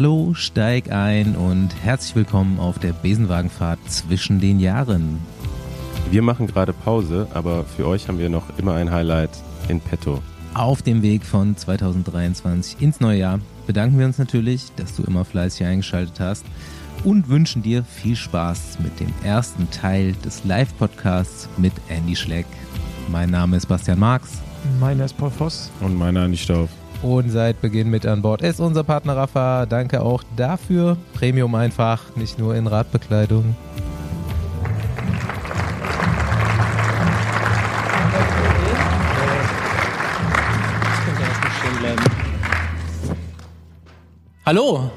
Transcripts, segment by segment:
Hallo, steig ein und herzlich willkommen auf der Besenwagenfahrt zwischen den Jahren. Wir machen gerade Pause, aber für euch haben wir noch immer ein Highlight in petto. Auf dem Weg von 2023 ins neue Jahr bedanken wir uns natürlich, dass du immer fleißig eingeschaltet hast und wünschen dir viel Spaß mit dem ersten Teil des Live-Podcasts mit Andy Schleck. Mein Name ist Bastian Marx. Meiner ist Paul Voss. Und meiner Andi Stauf. Und seit Beginn mit an Bord ist unser Partner Rafa. Danke auch dafür. Premium einfach, nicht nur in Radbekleidung. Hallo.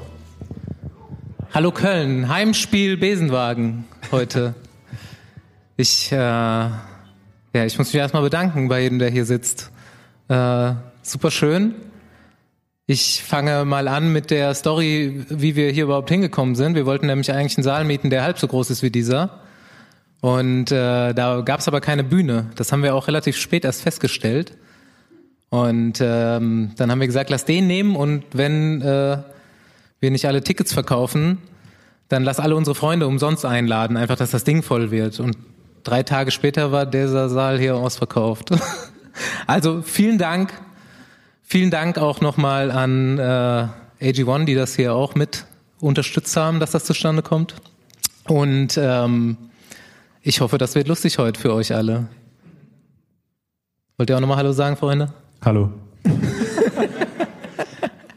Hallo Köln. Heimspiel Besenwagen heute. Ich, äh, ja, ich muss mich erstmal bedanken bei jedem, der hier sitzt. Äh, super schön. Ich fange mal an mit der Story, wie wir hier überhaupt hingekommen sind. Wir wollten nämlich eigentlich einen Saal mieten, der halb so groß ist wie dieser. Und äh, da gab es aber keine Bühne. Das haben wir auch relativ spät erst festgestellt. Und ähm, dann haben wir gesagt, lass den nehmen und wenn äh, wir nicht alle Tickets verkaufen, dann lass alle unsere Freunde umsonst einladen, einfach, dass das Ding voll wird. Und drei Tage später war dieser Saal hier ausverkauft. also vielen Dank. Vielen Dank auch nochmal an äh, AG1, die das hier auch mit unterstützt haben, dass das zustande kommt. Und ähm, ich hoffe, das wird lustig heute für euch alle. Wollt ihr auch nochmal Hallo sagen, Freunde? Hallo.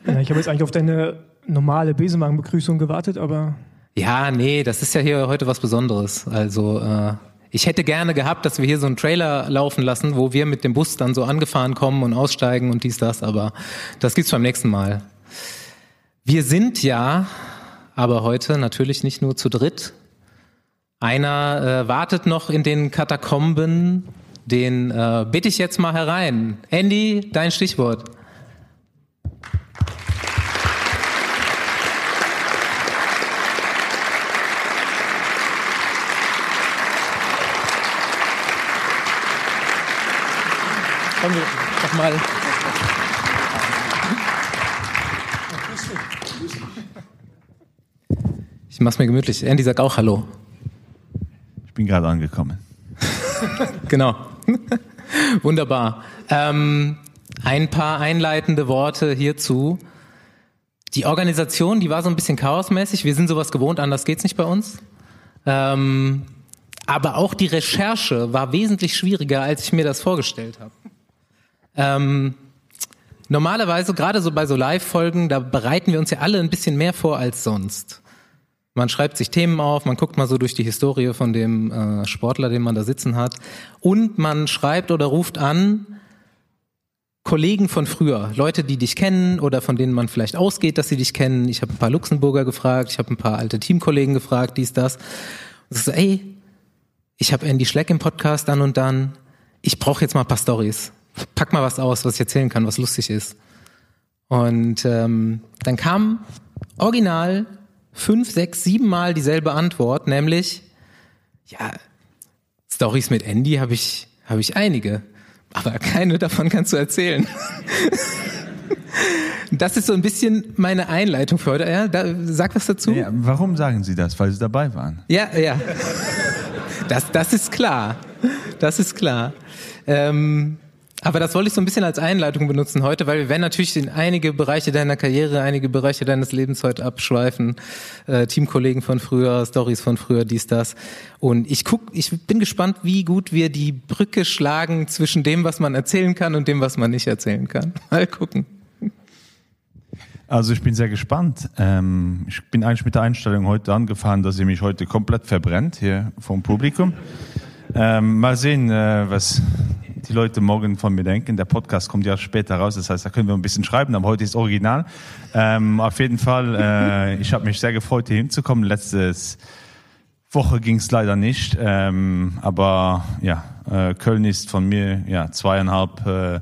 ja, ich habe jetzt eigentlich auf deine normale Besenwagenbegrüßung gewartet, aber. Ja, nee, das ist ja hier heute was Besonderes. Also äh, ich hätte gerne gehabt, dass wir hier so einen Trailer laufen lassen, wo wir mit dem Bus dann so angefahren kommen und aussteigen und dies, das, aber das gibt's beim nächsten Mal. Wir sind ja aber heute natürlich nicht nur zu dritt. Einer äh, wartet noch in den Katakomben den äh, bitte ich jetzt mal herein. Andy, dein Stichwort. Mal. Ich mach's mir gemütlich. Andy sagt auch Hallo. Ich bin gerade angekommen. genau. Wunderbar. Ähm, ein paar einleitende Worte hierzu. Die Organisation, die war so ein bisschen chaosmäßig. Wir sind sowas gewohnt, anders geht's nicht bei uns. Ähm, aber auch die Recherche war wesentlich schwieriger, als ich mir das vorgestellt habe. Ähm, normalerweise, gerade so bei so Live-Folgen, da bereiten wir uns ja alle ein bisschen mehr vor als sonst. Man schreibt sich Themen auf, man guckt mal so durch die Historie von dem äh, Sportler, den man da sitzen hat. Und man schreibt oder ruft an Kollegen von früher, Leute, die dich kennen oder von denen man vielleicht ausgeht, dass sie dich kennen. Ich habe ein paar Luxemburger gefragt, ich habe ein paar alte Teamkollegen gefragt, dies, das. Und so, ey, ich habe Andy Schleck im Podcast dann und dann. Ich brauche jetzt mal ein paar Stories. Pack mal was aus, was ich erzählen kann, was lustig ist. Und ähm, dann kam original fünf, sechs, sieben Mal dieselbe Antwort, nämlich, ja, Stories mit Andy habe ich, habe ich einige, aber keine davon kannst du erzählen. Das ist so ein bisschen meine Einleitung für heute. Ja, da, sag was dazu. Ja, warum sagen Sie das? Weil Sie dabei waren. Ja, ja. Das, das ist klar. Das ist klar. Ähm, aber das wollte ich so ein bisschen als Einleitung benutzen heute, weil wir werden natürlich in einige Bereiche deiner Karriere, einige Bereiche deines Lebens heute abschweifen. Äh, Teamkollegen von früher, Stories von früher, dies, das. Und ich guck, ich bin gespannt, wie gut wir die Brücke schlagen zwischen dem, was man erzählen kann und dem, was man nicht erzählen kann. Mal gucken. Also ich bin sehr gespannt. Ähm, ich bin eigentlich mit der Einstellung heute angefahren, dass ihr mich heute komplett verbrennt hier vom Publikum. Ähm, mal sehen, äh, was die Leute morgen von mir denken. Der Podcast kommt ja später raus, das heißt, da können wir ein bisschen schreiben, aber heute ist Original. Ähm, auf jeden Fall, äh, ich habe mich sehr gefreut, hier hinzukommen. Letztes Woche ging es leider nicht, ähm, aber ja, äh, Köln ist von mir ja zweieinhalb äh,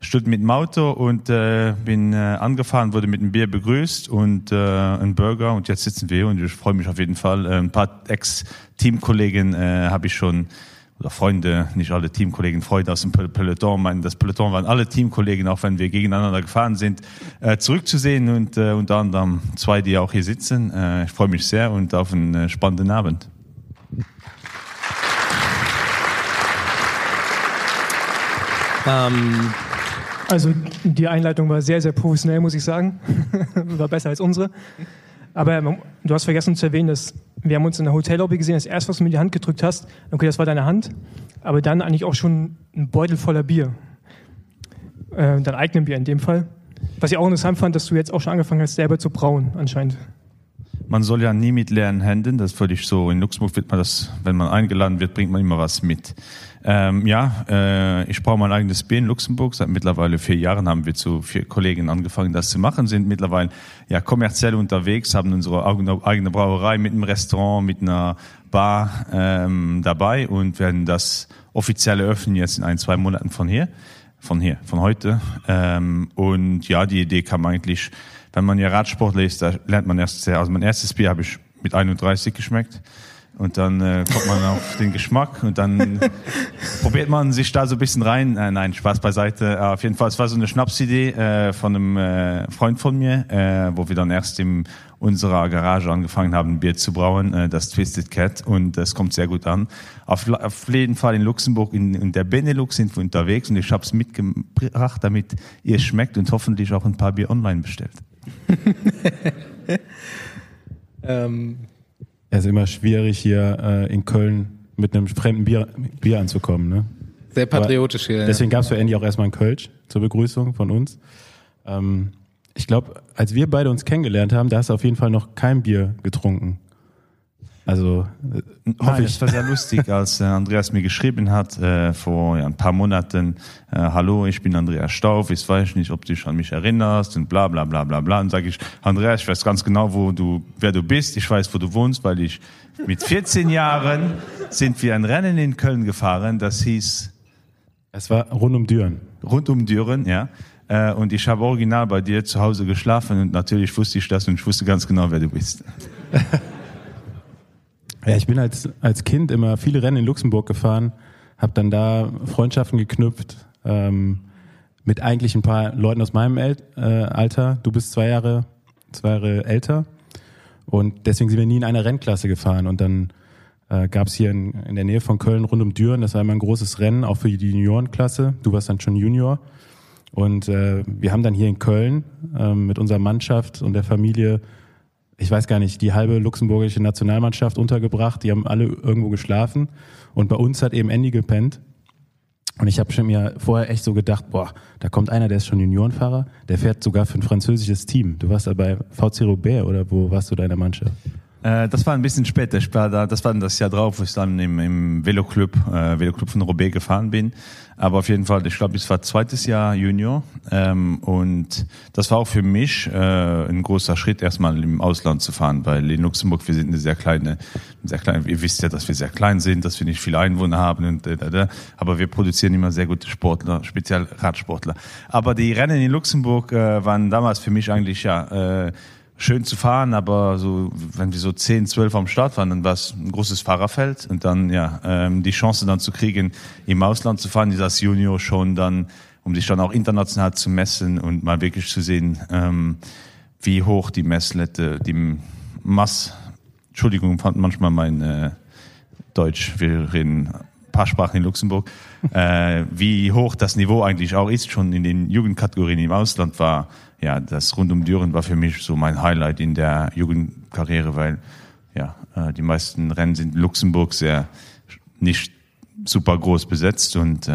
Stunden mit dem Auto und äh, bin äh, angefahren, wurde mit einem Bier begrüßt und äh, ein Burger und jetzt sitzen wir und ich freue mich auf jeden Fall. Äh, ein paar Ex-Teamkollegen äh, habe ich schon oder Freunde, nicht alle Teamkollegen, Freunde aus dem Peloton, meinen, das Peloton waren alle Teamkollegen, auch wenn wir gegeneinander gefahren sind, äh, zurückzusehen und äh, unter anderem zwei, die auch hier sitzen. Äh, ich freue mich sehr und auf einen äh, spannenden Abend. Ähm. Also die Einleitung war sehr, sehr professionell, muss ich sagen. war besser als unsere. Aber du hast vergessen zu erwähnen, dass wir haben uns in der Hotellobby gesehen, das erste, was du mir in die Hand gedrückt hast, okay, das war deine Hand, aber dann eigentlich auch schon ein Beutel voller Bier. Äh, dein eigenes Bier in dem Fall. Was ich auch interessant fand, dass du jetzt auch schon angefangen hast, selber zu brauen, anscheinend. Man soll ja nie mit leeren Händen, das ist völlig so. In Luxemburg wird man das, wenn man eingeladen wird, bringt man immer was mit. Ähm, ja, äh, ich brauche mein eigenes Bier in Luxemburg. Seit mittlerweile vier Jahren haben wir zu vier Kollegen angefangen, das zu machen, sind mittlerweile ja kommerziell unterwegs, haben unsere eigene Brauerei mit einem Restaurant, mit einer Bar ähm, dabei und werden das offiziell eröffnen jetzt in ein, zwei Monaten von hier, von hier, von heute. Ähm, und ja, die Idee kam eigentlich, wenn man ja Radsportler ist, da lernt man erst sehr, also mein erstes Bier habe ich mit 31 geschmeckt und dann äh, kommt man auf den Geschmack und dann probiert man sich da so ein bisschen rein. Äh, nein, Spaß beiseite. Äh, auf jeden Fall, es war so eine Schnapsidee äh, von einem äh, Freund von mir, äh, wo wir dann erst in unserer Garage angefangen haben, ein Bier zu brauen, äh, das Twisted Cat und das kommt sehr gut an. Auf, auf jeden Fall in Luxemburg, in, in der Benelux sind wir unterwegs und ich habe es mitgebracht, damit ihr schmeckt und hoffentlich auch ein paar Bier online bestellt. ähm es ist immer schwierig, hier äh, in Köln mit einem fremden Bier, Bier anzukommen. Ne? Sehr patriotisch hier. Deswegen ja. gab es für Andy auch erstmal einen Kölsch zur Begrüßung von uns. Ähm, ich glaube, als wir beide uns kennengelernt haben, da hast du auf jeden Fall noch kein Bier getrunken. Also äh, hoffe ich. Es war sehr lustig, als äh, Andreas mir geschrieben hat äh, vor ja, ein paar Monaten, äh, hallo, ich bin Andreas Stauf, ich weiß nicht, ob du dich an mich erinnerst und bla bla bla bla bla. Und sage ich, Andreas, ich weiß ganz genau, wo du, wer du bist, ich weiß, wo du wohnst, weil ich mit 14 Jahren sind wir ein Rennen in Köln gefahren, das hieß. Es war rund um Düren. Rund um Düren, ja. Äh, und ich habe original bei dir zu Hause geschlafen und natürlich wusste ich das und ich wusste ganz genau, wer du bist. Ja, ich bin als, als Kind immer viele Rennen in Luxemburg gefahren, habe dann da Freundschaften geknüpft ähm, mit eigentlich ein paar Leuten aus meinem El äh, Alter. Du bist zwei Jahre, zwei Jahre älter und deswegen sind wir nie in einer Rennklasse gefahren. Und dann äh, gab es hier in, in der Nähe von Köln rund um Düren, das war immer ein großes Rennen, auch für die Juniorenklasse. Du warst dann schon Junior. Und äh, wir haben dann hier in Köln äh, mit unserer Mannschaft und der Familie ich weiß gar nicht, die halbe luxemburgische Nationalmannschaft untergebracht. Die haben alle irgendwo geschlafen. Und bei uns hat eben Andy gepennt. Und ich habe schon mir vorher echt so gedacht, boah, da kommt einer, der ist schon Juniorenfahrer, der fährt sogar für ein französisches Team. Du warst da bei VC Robert oder wo warst du deiner Mannschaft? Äh, das war ein bisschen später. Ich war da, das war das Jahr drauf, wo ich dann im, im Veloclub, äh, Veloclub von Robert gefahren bin. Aber auf jeden Fall, ich glaube, es war zweites Jahr Junior. Ähm, und das war auch für mich äh, ein großer Schritt, erstmal im Ausland zu fahren, weil in Luxemburg, wir sind eine sehr kleine, sehr kleine, ihr wisst ja, dass wir sehr klein sind, dass wir nicht viele Einwohner haben, und, äh, äh, aber wir produzieren immer sehr gute Sportler, speziell Radsportler. Aber die Rennen in Luxemburg äh, waren damals für mich eigentlich ja äh, schön zu fahren, aber so, wenn wir so 10, 12 am Start waren, dann war es ein großes Fahrerfeld und dann, ja, ähm, die Chance dann zu kriegen, im Ausland zu fahren, als Junior schon dann, um sich dann auch international zu messen und mal wirklich zu sehen, ähm, wie hoch die Messlette, die Mass, Entschuldigung, fand manchmal mein äh, Deutsch, wir reden paar Sprachen in Luxemburg, äh, wie hoch das Niveau eigentlich auch ist, schon in den Jugendkategorien im Ausland war, ja, das rund um Düren war für mich so mein Highlight in der Jugendkarriere, weil ja, äh, die meisten Rennen sind in Luxemburg sehr nicht super groß besetzt und äh,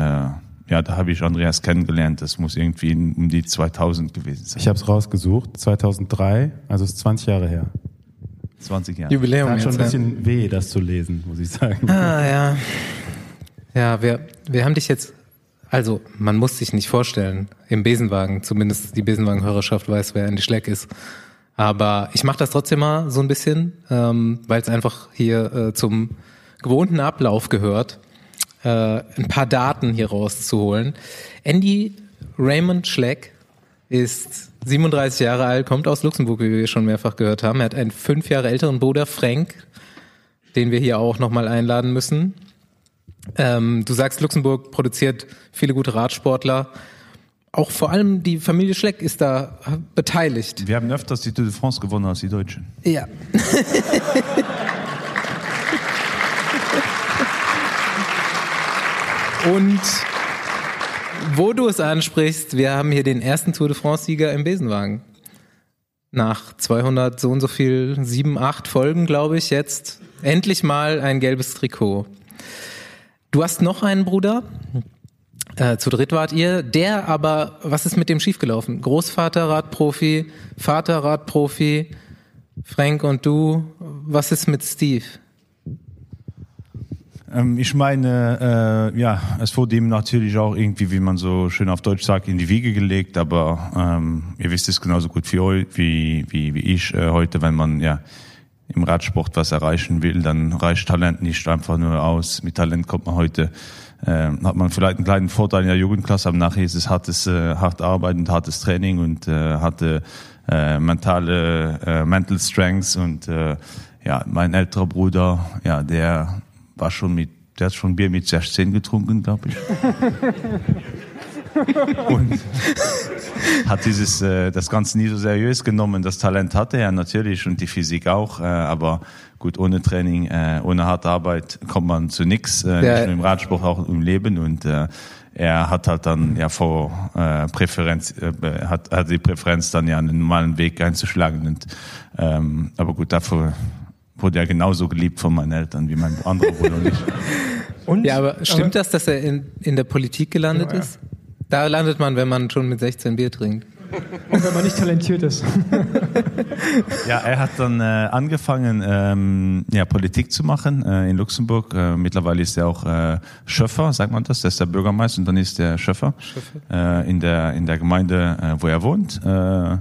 ja, da habe ich Andreas kennengelernt. Das muss irgendwie um die 2000 gewesen sein. Ich habe es rausgesucht, 2003, also ist 20 Jahre her. 20 Jahre. Jubiläum. Hat schon ein bisschen weh, das zu lesen, muss ich sagen. Ah ja, ja, wir wir haben dich jetzt also, man muss sich nicht vorstellen, im Besenwagen, zumindest die Besenwagenhörerschaft weiß, wer Andy Schleck ist. Aber ich mache das trotzdem mal so ein bisschen, ähm, weil es einfach hier äh, zum gewohnten Ablauf gehört, äh, ein paar Daten hier rauszuholen. Andy Raymond Schleck ist 37 Jahre alt, kommt aus Luxemburg, wie wir schon mehrfach gehört haben. Er hat einen fünf Jahre älteren Bruder, Frank, den wir hier auch nochmal einladen müssen. Ähm, du sagst, Luxemburg produziert viele gute Radsportler. Auch vor allem die Familie Schleck ist da beteiligt. Wir haben öfters die Tour de France gewonnen als die Deutschen. Ja. Und wo du es ansprichst, wir haben hier den ersten Tour de France-Sieger im Besenwagen. Nach 200 so und so viel, sieben, acht Folgen, glaube ich, jetzt endlich mal ein gelbes Trikot. Du hast noch einen Bruder, äh, zu dritt wart ihr, der aber, was ist mit dem schiefgelaufen? Großvater Radprofi, Vater Radprofi, Frank und du, was ist mit Steve? Ähm, ich meine, äh, ja, es wurde ihm natürlich auch irgendwie, wie man so schön auf Deutsch sagt, in die Wiege gelegt, aber ähm, ihr wisst es genauso gut wie, wie, wie, wie ich äh, heute, wenn man ja im Radsport was erreichen will, dann reicht Talent nicht einfach nur aus. Mit Talent kommt man heute, äh, hat man vielleicht einen kleinen Vorteil in der Jugendklasse, aber nachher ist es hartes, äh, hart arbeiten, hartes Training und äh, harte äh, mentale äh, Mental Strengths und äh, ja, mein älterer Bruder, ja, der war schon mit, der hat schon Bier mit 16 getrunken, glaube ich. und hat dieses äh, das Ganze nie so seriös genommen. Das Talent hatte er natürlich und die Physik auch, äh, aber gut ohne Training, äh, ohne harte Arbeit kommt man zu nichts, äh, ja. nicht nur im Radsport, auch im Leben und äh, er hat halt dann ja vor äh, Präferenz äh, hat, hat die Präferenz dann ja einen normalen Weg einzuschlagen und ähm, aber gut dafür wurde er genauso geliebt von meinen Eltern wie mein anderer Bruder und ich. Und? Ja, aber stimmt aber, das, dass er in, in der Politik gelandet ja, ist? Da landet man, wenn man schon mit 16 Bier trinkt. Und wenn man nicht talentiert ist. ja, er hat dann äh, angefangen, ähm, ja, Politik zu machen äh, in Luxemburg. Äh, mittlerweile ist er auch äh, Schöffer, sagt man das, der ist der Bürgermeister und dann ist er Schöffer, Schöffer. Äh, in, der, in der Gemeinde, äh, wo er wohnt. Äh,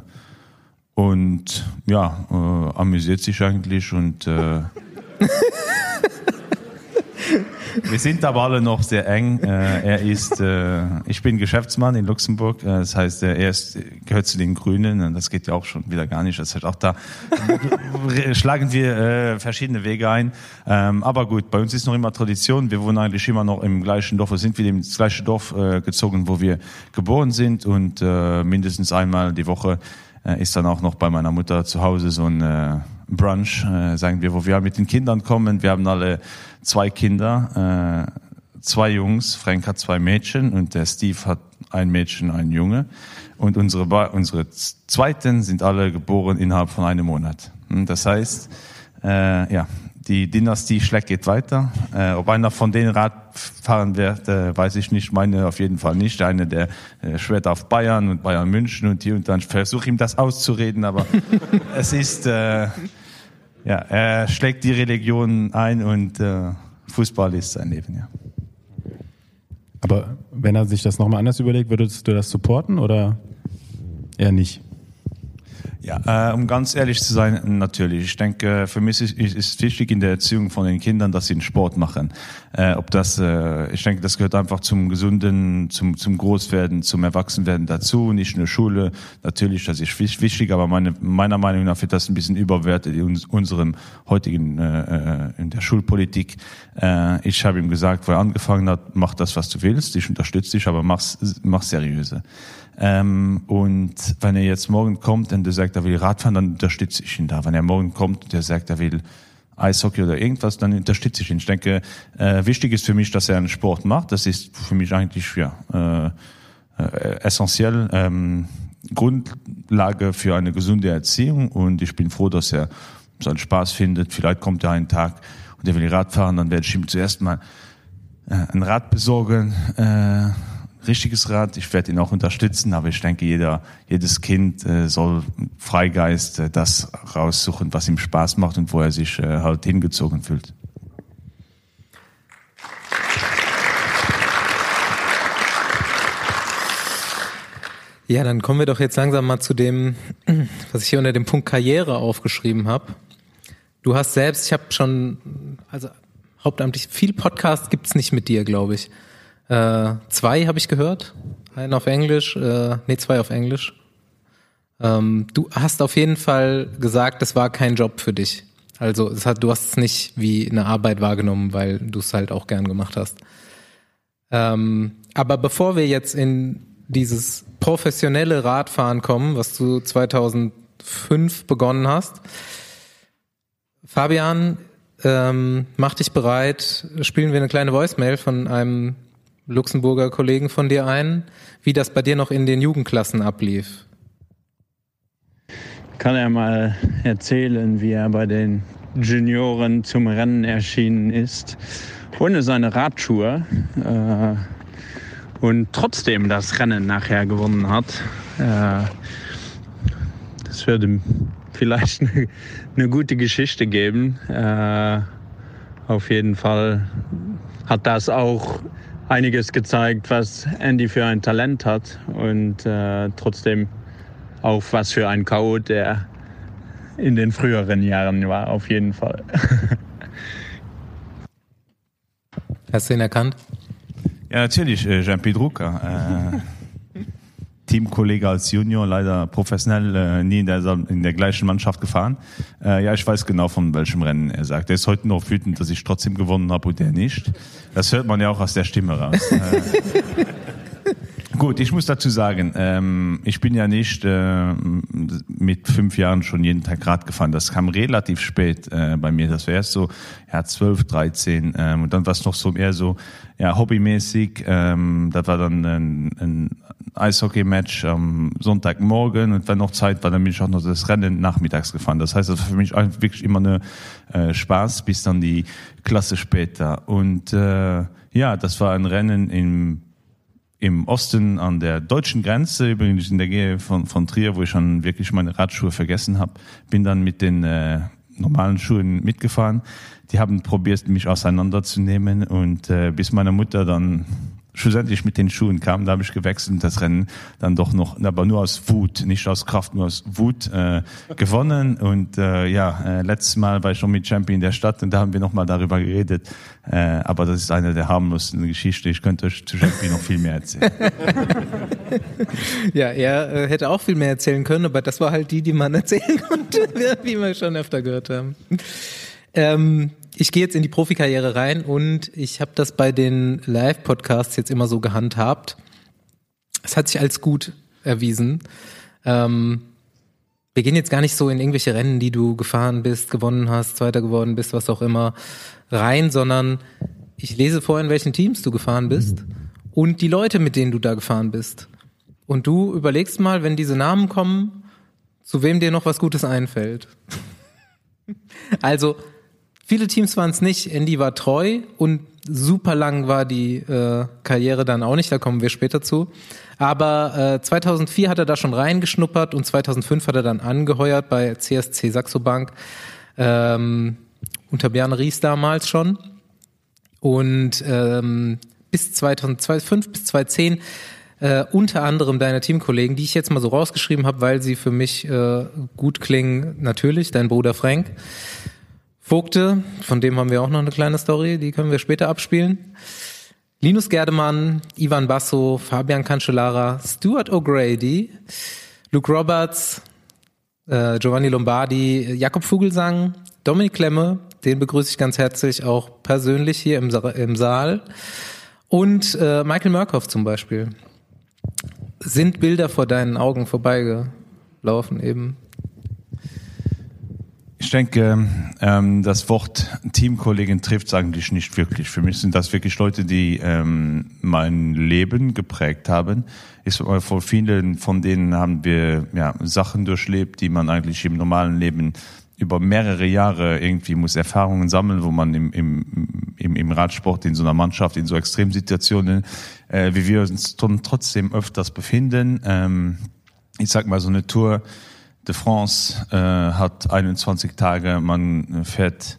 und ja, äh, amüsiert sich eigentlich und äh, wir sind aber alle noch sehr eng. Äh, er ist, äh, ich bin Geschäftsmann in Luxemburg, äh, das heißt, er ist, gehört zu den Grünen das geht ja auch schon wieder gar nicht. Das heißt, auch da schlagen wir verschiedene Wege ein. Ähm, aber gut, bei uns ist noch immer Tradition. Wir wohnen eigentlich immer noch im gleichen Dorf. Wir sind wieder ins gleiche Dorf gezogen, wo wir geboren sind und mindestens einmal die Woche ist dann auch noch bei meiner Mutter zu Hause so ein Brunch, sagen wir, wo wir mit den Kindern kommen. Wir haben alle zwei Kinder, äh, zwei Jungs. Frank hat zwei Mädchen und der Steve hat ein Mädchen, ein Junge. Und unsere, unsere Zweiten sind alle geboren innerhalb von einem Monat. Hm, das heißt, äh, ja, die Dynastie Schleck geht weiter. Äh, ob einer von denen Rad fahren wird, äh, weiß ich nicht. Meine auf jeden Fall nicht. Eine, der äh, schwert auf Bayern und Bayern München und hier und dann versuche ihm das auszureden, aber es ist, äh, ja, er schlägt die Religion ein und äh, Fußball ist sein Leben, ja. Aber wenn er sich das nochmal anders überlegt, würdest du das supporten oder eher nicht? Ja, äh, um ganz ehrlich zu sein, natürlich. Ich denke, für mich ist, ist wichtig in der Erziehung von den Kindern, dass sie einen Sport machen. Äh, ob das, äh, ich denke, das gehört einfach zum gesunden, zum, zum Großwerden, zum Erwachsenwerden dazu. Nicht nur Schule, natürlich, das ist wichtig, aber meine, meiner Meinung nach wird das ein bisschen überwertet in unserem heutigen, äh, äh, in der Schulpolitik. Äh, ich habe ihm gesagt, wo er angefangen hat, mach das, was du willst. Ich unterstütze dich, aber mach's, mach's seriöse. Ähm, und wenn er jetzt morgen kommt und der sagt, er will Radfahren, dann unterstütze ich ihn da. Wenn er morgen kommt und der sagt, er will Eishockey oder irgendwas, dann unterstütze ich ihn. Ich denke, äh, wichtig ist für mich, dass er einen Sport macht. Das ist für mich eigentlich ja, äh, äh, essentiell. Ähm, Grundlage für eine gesunde Erziehung und ich bin froh, dass er seinen Spaß findet. Vielleicht kommt er einen Tag und er will Rad fahren, dann werde ich ihm zuerst mal äh, ein Rad besorgen. Äh, richtiges Rad. Ich werde ihn auch unterstützen, aber ich denke, jeder, jedes Kind äh, soll Freigeist äh, das raussuchen, was ihm Spaß macht und wo er sich äh, halt hingezogen fühlt. Ja, dann kommen wir doch jetzt langsam mal zu dem, was ich hier unter dem Punkt Karriere aufgeschrieben habe. Du hast selbst, ich habe schon, also hauptamtlich viel Podcast gibt's nicht mit dir, glaube ich. Äh, zwei habe ich gehört. Einen auf Englisch, äh, nee, zwei auf Englisch. Ähm, du hast auf jeden Fall gesagt, das war kein Job für dich. Also es hat, du hast es nicht wie eine Arbeit wahrgenommen, weil du es halt auch gern gemacht hast. Ähm, aber bevor wir jetzt in dieses professionelle Radfahren kommen, was du 2005 begonnen hast, Fabian, ähm, mach dich bereit, spielen wir eine kleine Voicemail von einem Luxemburger Kollegen von dir ein, wie das bei dir noch in den Jugendklassen ablief. Kann er mal erzählen, wie er bei den Junioren zum Rennen erschienen ist, ohne seine Radschuhe äh, und trotzdem das Rennen nachher gewonnen hat. Äh, das würde vielleicht eine, eine gute Geschichte geben. Äh, auf jeden Fall hat das auch einiges gezeigt, was Andy für ein Talent hat und äh, trotzdem auch was für ein K.O. der in den früheren Jahren war, auf jeden Fall. Hast du ihn erkannt? Ja, natürlich, äh, Jean-Pierre Drucker. Teamkollege als Junior, leider professionell äh, nie in der, in der gleichen Mannschaft gefahren. Äh, ja, ich weiß genau, von welchem Rennen er sagt. Er ist heute noch wütend, dass ich trotzdem gewonnen habe und der nicht. Das hört man ja auch aus der Stimme raus. Gut, ich muss dazu sagen, ähm, ich bin ja nicht äh, mit fünf Jahren schon jeden Tag Rad gefahren. Das kam relativ spät äh, bei mir. Das war erst so ja, 12, 13 ähm, und dann war es noch so eher so ja, hobbymäßig. Ähm, das war dann ein, ein Eishockey-Match am Sonntagmorgen und wenn noch Zeit war, dann bin ich auch noch das Rennen nachmittags gefahren. Das heißt, das war für mich wirklich immer eine äh, Spaß bis dann die Klasse später. Und äh, ja, das war ein Rennen im im Osten an der deutschen Grenze, übrigens in der Nähe von, von Trier, wo ich schon wirklich meine Radschuhe vergessen habe, bin dann mit den äh, normalen Schuhen mitgefahren. Die haben probiert, mich auseinanderzunehmen und äh, bis meine Mutter dann schlussendlich mit den Schuhen kam, da habe ich gewechselt und das Rennen dann doch noch, aber nur aus Wut, nicht aus Kraft, nur aus Wut äh, gewonnen. Und äh, ja, äh, letztes Mal war ich schon mit Champion der Stadt und da haben wir nochmal darüber geredet. Äh, aber das ist eine der harmlosen Geschichten. Ich könnte euch zu Champion noch viel mehr erzählen. ja, er äh, hätte auch viel mehr erzählen können, aber das war halt die, die man erzählen konnte, wie wir schon öfter gehört haben. Ähm, ich gehe jetzt in die Profikarriere rein und ich habe das bei den Live-Podcasts jetzt immer so gehandhabt. Es hat sich als gut erwiesen. Ähm, wir gehen jetzt gar nicht so in irgendwelche Rennen, die du gefahren bist, gewonnen hast, Zweiter geworden bist, was auch immer, rein, sondern ich lese vor, in welchen Teams du gefahren bist und die Leute, mit denen du da gefahren bist. Und du überlegst mal, wenn diese Namen kommen, zu wem dir noch was Gutes einfällt. also Viele Teams waren es nicht. Andy war treu und super lang war die äh, Karriere dann auch nicht. Da kommen wir später zu. Aber äh, 2004 hat er da schon reingeschnuppert und 2005 hat er dann angeheuert bei CSC Saxo Bank ähm, unter Bjarne Ries damals schon. Und ähm, bis 2005 bis 2010 äh, unter anderem deine Teamkollegen, die ich jetzt mal so rausgeschrieben habe, weil sie für mich äh, gut klingen. Natürlich, dein Bruder Frank. Vogte, von dem haben wir auch noch eine kleine Story, die können wir später abspielen. Linus Gerdemann, Ivan Basso, Fabian Cancellara, Stuart O'Grady, Luke Roberts, äh, Giovanni Lombardi, Jakob Vogelsang, Dominik Klemme, den begrüße ich ganz herzlich auch persönlich hier im, Sa im Saal. Und äh, Michael Murkoff zum Beispiel. Sind Bilder vor deinen Augen vorbeigelaufen eben? Ich denke, ähm, das Wort Teamkollegen trifft eigentlich nicht wirklich. Für mich sind das wirklich Leute, die ähm, mein Leben geprägt haben. Ist vor vielen von denen haben wir ja, Sachen durchlebt, die man eigentlich im normalen Leben über mehrere Jahre irgendwie muss Erfahrungen sammeln, wo man im, im, im, im Radsport in so einer Mannschaft in so Extremsituationen, äh, wie wir uns trotzdem öfters befinden. Ähm, ich sag mal so eine Tour de France äh, hat 21 Tage, man fährt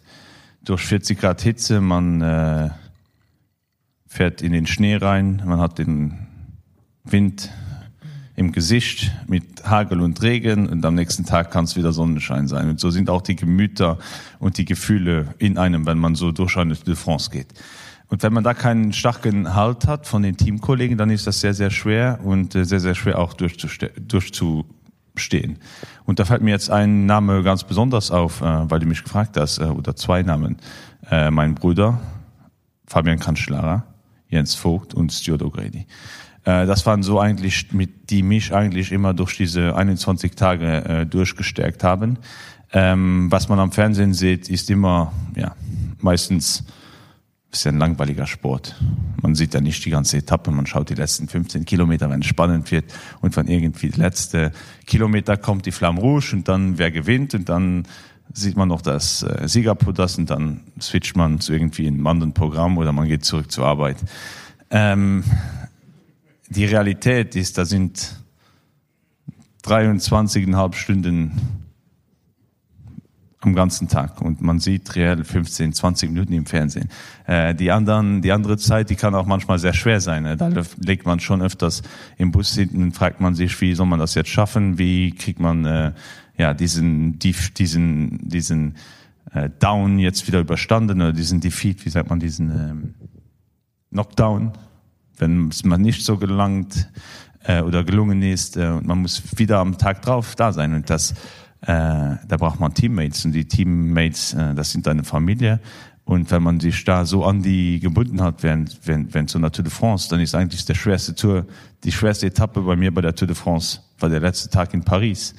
durch 40 Grad Hitze, man äh, fährt in den Schnee rein, man hat den Wind im Gesicht mit Hagel und Regen und am nächsten Tag kann es wieder Sonnenschein sein. Und so sind auch die Gemüter und die Gefühle in einem, wenn man so durch eine de France geht. Und wenn man da keinen starken Halt hat von den Teamkollegen, dann ist das sehr, sehr schwer und äh, sehr, sehr schwer auch durchzu, durchzu stehen. Und da fällt mir jetzt ein Name ganz besonders auf, äh, weil du mich gefragt hast, äh, oder zwei Namen. Äh, mein Bruder, Fabian Kanschlarer, Jens Vogt und Stuart O'Grady. Das waren so eigentlich, mit die mich eigentlich immer durch diese 21 Tage durchgestärkt haben. Ähm, was man am Fernsehen sieht, ist immer, ja, meistens ist ja ein langweiliger Sport. Man sieht ja nicht die ganze Etappe, man schaut die letzten 15 Kilometer, wenn es spannend wird und wenn irgendwie die letzte Kilometer kommt die Flamme Rouge und dann wer gewinnt und dann sieht man noch das äh, Siegerpodas und dann switcht man zu irgendwie einem anderen Programm oder man geht zurück zur Arbeit. Ähm, die Realität ist, da sind 23,5 Stunden am ganzen Tag und man sieht reell 15, 20 Minuten im Fernsehen. Äh, die anderen, die andere Zeit, die kann auch manchmal sehr schwer sein. Ne? Da legt man schon öfters im Bus hinten und fragt man sich, wie soll man das jetzt schaffen? Wie kriegt man äh, ja diesen, die, diesen, diesen äh, Down jetzt wieder überstanden oder diesen Defeat, wie sagt man, diesen ähm, Knockdown, wenn es man nicht so gelangt äh, oder gelungen ist äh, und man muss wieder am Tag drauf da sein und das äh, da braucht man Teammates und die Teammates, äh, das sind deine Familie. Und wenn man sich da so an die gebunden hat, während, wenn, wenn so einer Tour de France, dann ist eigentlich der schwerste Tour, die schwerste Etappe bei mir bei der Tour de France, war der letzte Tag in Paris.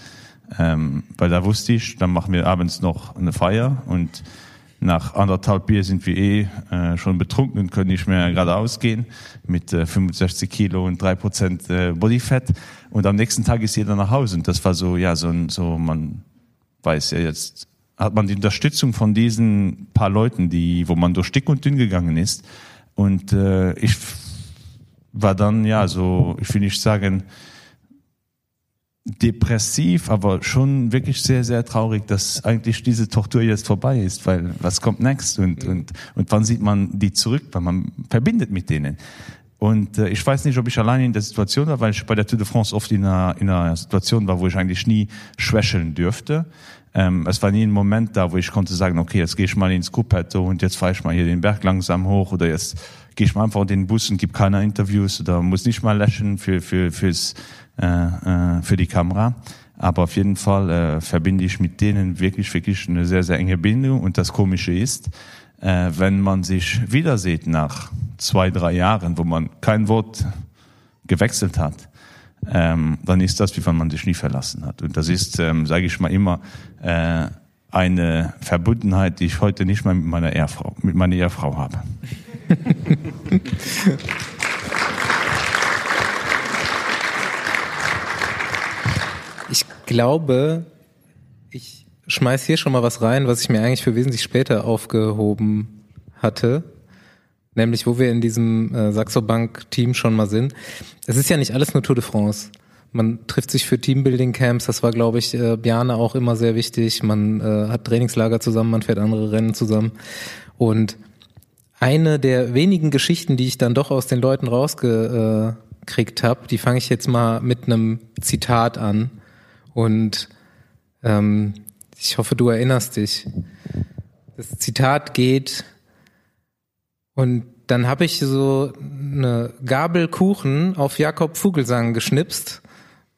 Ähm, weil da wusste ich, dann machen wir abends noch eine Feier und nach anderthalb Bier sind wir eh äh, schon betrunken und können nicht mehr geradeaus gehen mit äh, 65 Kilo und drei Prozent äh, Bodyfett. Und am nächsten Tag ist jeder nach Hause. Und das war so, ja, so, so man weiß ja jetzt, hat man die Unterstützung von diesen paar Leuten, die, wo man durch dick und dünn gegangen ist. Und äh, ich war dann, ja, so, ich will nicht sagen, depressiv, aber schon wirklich sehr, sehr traurig, dass eigentlich diese Tortur jetzt vorbei ist, weil was kommt next und, mhm. und, und wann sieht man die zurück, weil man verbindet mit denen. Und äh, ich weiß nicht, ob ich alleine in der Situation war, weil ich bei der Tour de France oft in einer, in einer Situation war, wo ich eigentlich nie schwächeln dürfte. Ähm, es war nie ein Moment da, wo ich konnte sagen, okay, jetzt gehe ich mal ins Cuppetto und jetzt fahre ich mal hier den Berg langsam hoch oder jetzt gehe ich mal einfach in den Bus und gebe keine Interviews oder muss nicht mal lächeln für, für, fürs äh, äh, für die Kamera. Aber auf jeden Fall äh, verbinde ich mit denen wirklich, wirklich eine sehr, sehr enge Bindung. Und das Komische ist, äh, wenn man sich wieder sieht nach zwei, drei Jahren, wo man kein Wort gewechselt hat, ähm, dann ist das, wie wenn man sich nie verlassen hat. Und das ist, ähm, sage ich mal immer, äh, eine Verbundenheit, die ich heute nicht mal mit meiner Ehefrau, mit meiner Ehefrau habe. glaube, ich schmeiß hier schon mal was rein, was ich mir eigentlich für wesentlich später aufgehoben hatte. Nämlich, wo wir in diesem äh, Saxo Bank Team schon mal sind. Es ist ja nicht alles nur Tour de France. Man trifft sich für Teambuilding-Camps, das war, glaube ich, äh, Bjane auch immer sehr wichtig. Man äh, hat Trainingslager zusammen, man fährt andere Rennen zusammen. Und eine der wenigen Geschichten, die ich dann doch aus den Leuten rausgekriegt habe, die fange ich jetzt mal mit einem Zitat an. Und ähm, ich hoffe, du erinnerst dich. Das Zitat geht, und dann habe ich so eine Gabel Kuchen auf Jakob Vogelsang geschnipst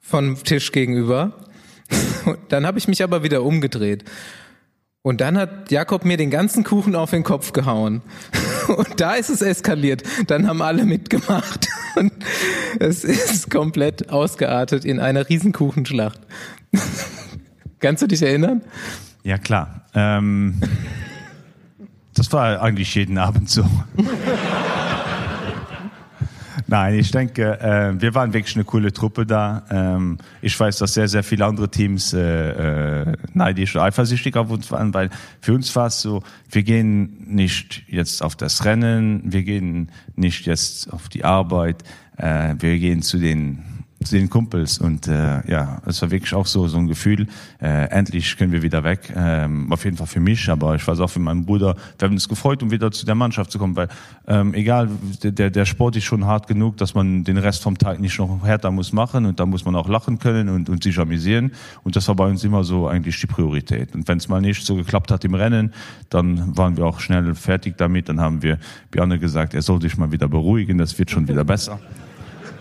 vom Tisch gegenüber. Und dann habe ich mich aber wieder umgedreht. Und dann hat Jakob mir den ganzen Kuchen auf den Kopf gehauen. Und da ist es eskaliert. Dann haben alle mitgemacht. Und es ist komplett ausgeartet in einer Riesenkuchenschlacht. Kannst du dich erinnern? Ja, klar. Ähm, das war eigentlich jeden Abend so. Nein, ich denke, äh, wir waren wirklich eine coole Truppe da. Ähm, ich weiß, dass sehr, sehr viele andere Teams äh, äh, neidisch oder eifersüchtig auf uns waren, weil für uns war es so, wir gehen nicht jetzt auf das Rennen, wir gehen nicht jetzt auf die Arbeit, äh, wir gehen zu den zu den Kumpels und äh, ja, es war wirklich auch so so ein Gefühl. Äh, endlich können wir wieder weg. Ähm, auf jeden Fall für mich, aber ich weiß auch für meinen Bruder. Wir haben uns gefreut, um wieder zu der Mannschaft zu kommen, weil ähm, egal der der Sport ist schon hart genug, dass man den Rest vom Tag nicht noch härter muss machen und da muss man auch lachen können und, und sich amüsieren. Und das war bei uns immer so eigentlich die Priorität. Und wenn es mal nicht so geklappt hat im Rennen, dann waren wir auch schnell fertig damit. Dann haben wir Bjarne gesagt, er soll sich mal wieder beruhigen, das wird schon wieder besser.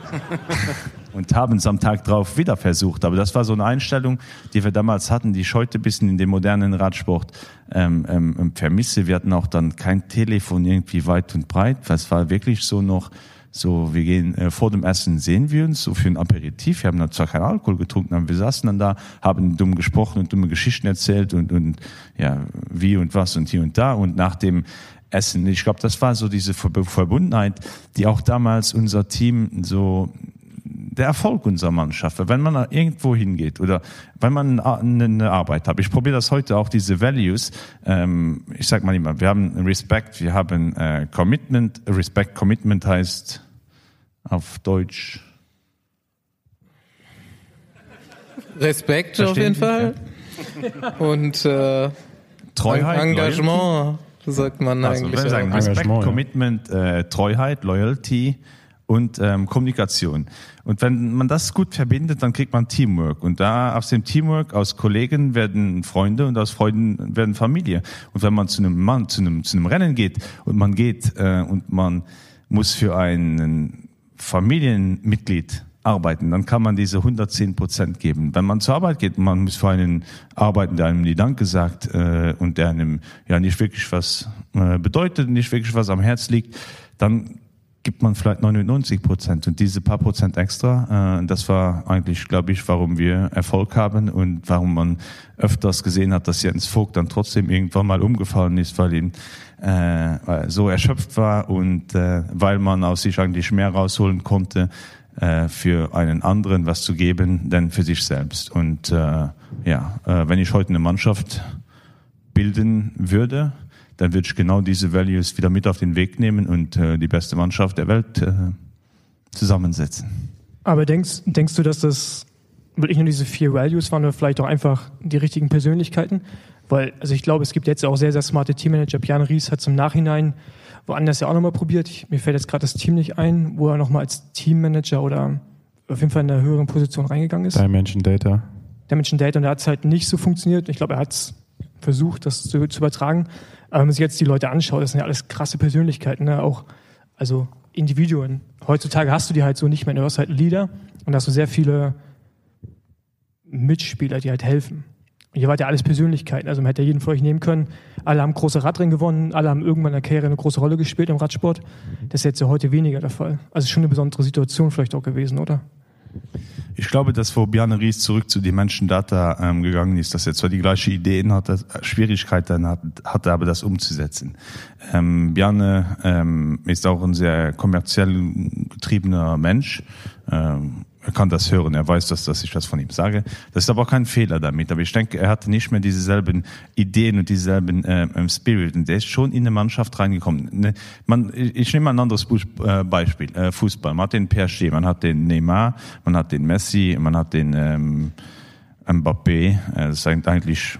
und haben es am Tag drauf wieder versucht. Aber das war so eine Einstellung, die wir damals hatten, die ich heute ein bisschen in dem modernen Radsport ähm, ähm, vermisse. Wir hatten auch dann kein Telefon irgendwie weit und breit. Es war wirklich so noch so, wir gehen äh, vor dem Essen sehen wir uns so für ein Aperitif. Wir haben dann zwar keinen Alkohol getrunken, aber wir saßen dann da, haben dumm gesprochen und dumme Geschichten erzählt und, und ja, wie und was und hier und da. Und nach dem Essen, ich glaube, das war so diese Verbundenheit, die auch damals unser Team so der Erfolg unserer Mannschaft, wenn man irgendwo hingeht oder wenn man eine Arbeit hat. Ich probiere das heute auch diese Values. Ähm, ich sage mal immer, wir haben Respect, wir haben äh, Commitment. Respect Commitment heißt auf Deutsch. Respekt auf jeden Fall. Und äh, Treuheit, Engagement, Loyalty. sagt man also, eigentlich. Sagen, Respekt, Engagement, Commitment, äh, Treuheit, Loyalty und ähm, Kommunikation. Und wenn man das gut verbindet, dann kriegt man Teamwork. Und da aus dem Teamwork, aus Kollegen werden Freunde und aus Freunden werden Familie. Und wenn man zu einem Mann, zu einem, zu einem Rennen geht und man geht äh, und man muss für einen Familienmitglied arbeiten, dann kann man diese 110 Prozent geben. Wenn man zur Arbeit geht man muss für einen arbeiten, der einem die Danke sagt äh, und der einem ja nicht wirklich was äh, bedeutet, nicht wirklich was am Herz liegt, dann gibt man vielleicht 99 Prozent und diese paar Prozent extra, äh, das war eigentlich, glaube ich, warum wir Erfolg haben und warum man öfters gesehen hat, dass Jens Vogt dann trotzdem irgendwann mal umgefallen ist, weil ihn äh, so erschöpft war und äh, weil man aus sich eigentlich mehr rausholen konnte, äh, für einen anderen was zu geben, denn für sich selbst. Und äh, ja, äh, wenn ich heute eine Mannschaft bilden würde, dann würde ich genau diese Values wieder mit auf den Weg nehmen und äh, die beste Mannschaft der Welt äh, zusammensetzen. Aber denkst, denkst du, dass das wirklich nur diese vier Values waren oder vielleicht auch einfach die richtigen Persönlichkeiten? Weil, also ich glaube, es gibt jetzt auch sehr, sehr smarte Teammanager. Björn Ries hat zum Nachhinein woanders ja auch nochmal probiert. Ich, mir fällt jetzt gerade das Team nicht ein, wo er nochmal als Teammanager oder auf jeden Fall in einer höheren Position reingegangen ist. Dimension Data. Dimension Data und da hat es halt nicht so funktioniert. Ich glaube, er hat es versucht, das zu, zu übertragen. Aber wenn man sich jetzt die Leute anschaut, das sind ja alles krasse Persönlichkeiten, ne? auch also Individuen. Heutzutage hast du die halt so nicht mehr. Du hast halt Leader und hast du sehr viele Mitspieler, die halt helfen. Und hier war ja alles Persönlichkeiten. Also man hätte ja jeden von euch nehmen können. Alle haben große Radrennen gewonnen, alle haben irgendwann in der Karriere eine große Rolle gespielt im Radsport. Das ist jetzt ja heute weniger der Fall. Also schon eine besondere Situation vielleicht auch gewesen, oder? Ich glaube, dass wo Bjarne Ries zurück zu Dimension Data ähm, gegangen ist, dass er zwar die gleiche Ideen hatte, äh, Schwierigkeiten hat, hatte, aber das umzusetzen. Ähm, Bjarne ähm, ist auch ein sehr kommerziell getriebener Mensch. Ähm, er kann das hören, er weiß, dass, dass ich das von ihm sage. Das ist aber auch kein Fehler damit. Aber ich denke, er hatte nicht mehr dieselben Ideen und dieselben äh, Spirit. Und der ist schon in eine Mannschaft reingekommen. Ne, man, ich nehme ein anderes äh, Beispiel. Äh, Fußball. Man hat den PSG, man hat den Neymar, man hat den Messi, man hat den ähm, Mbappé. Äh, das sind eigentlich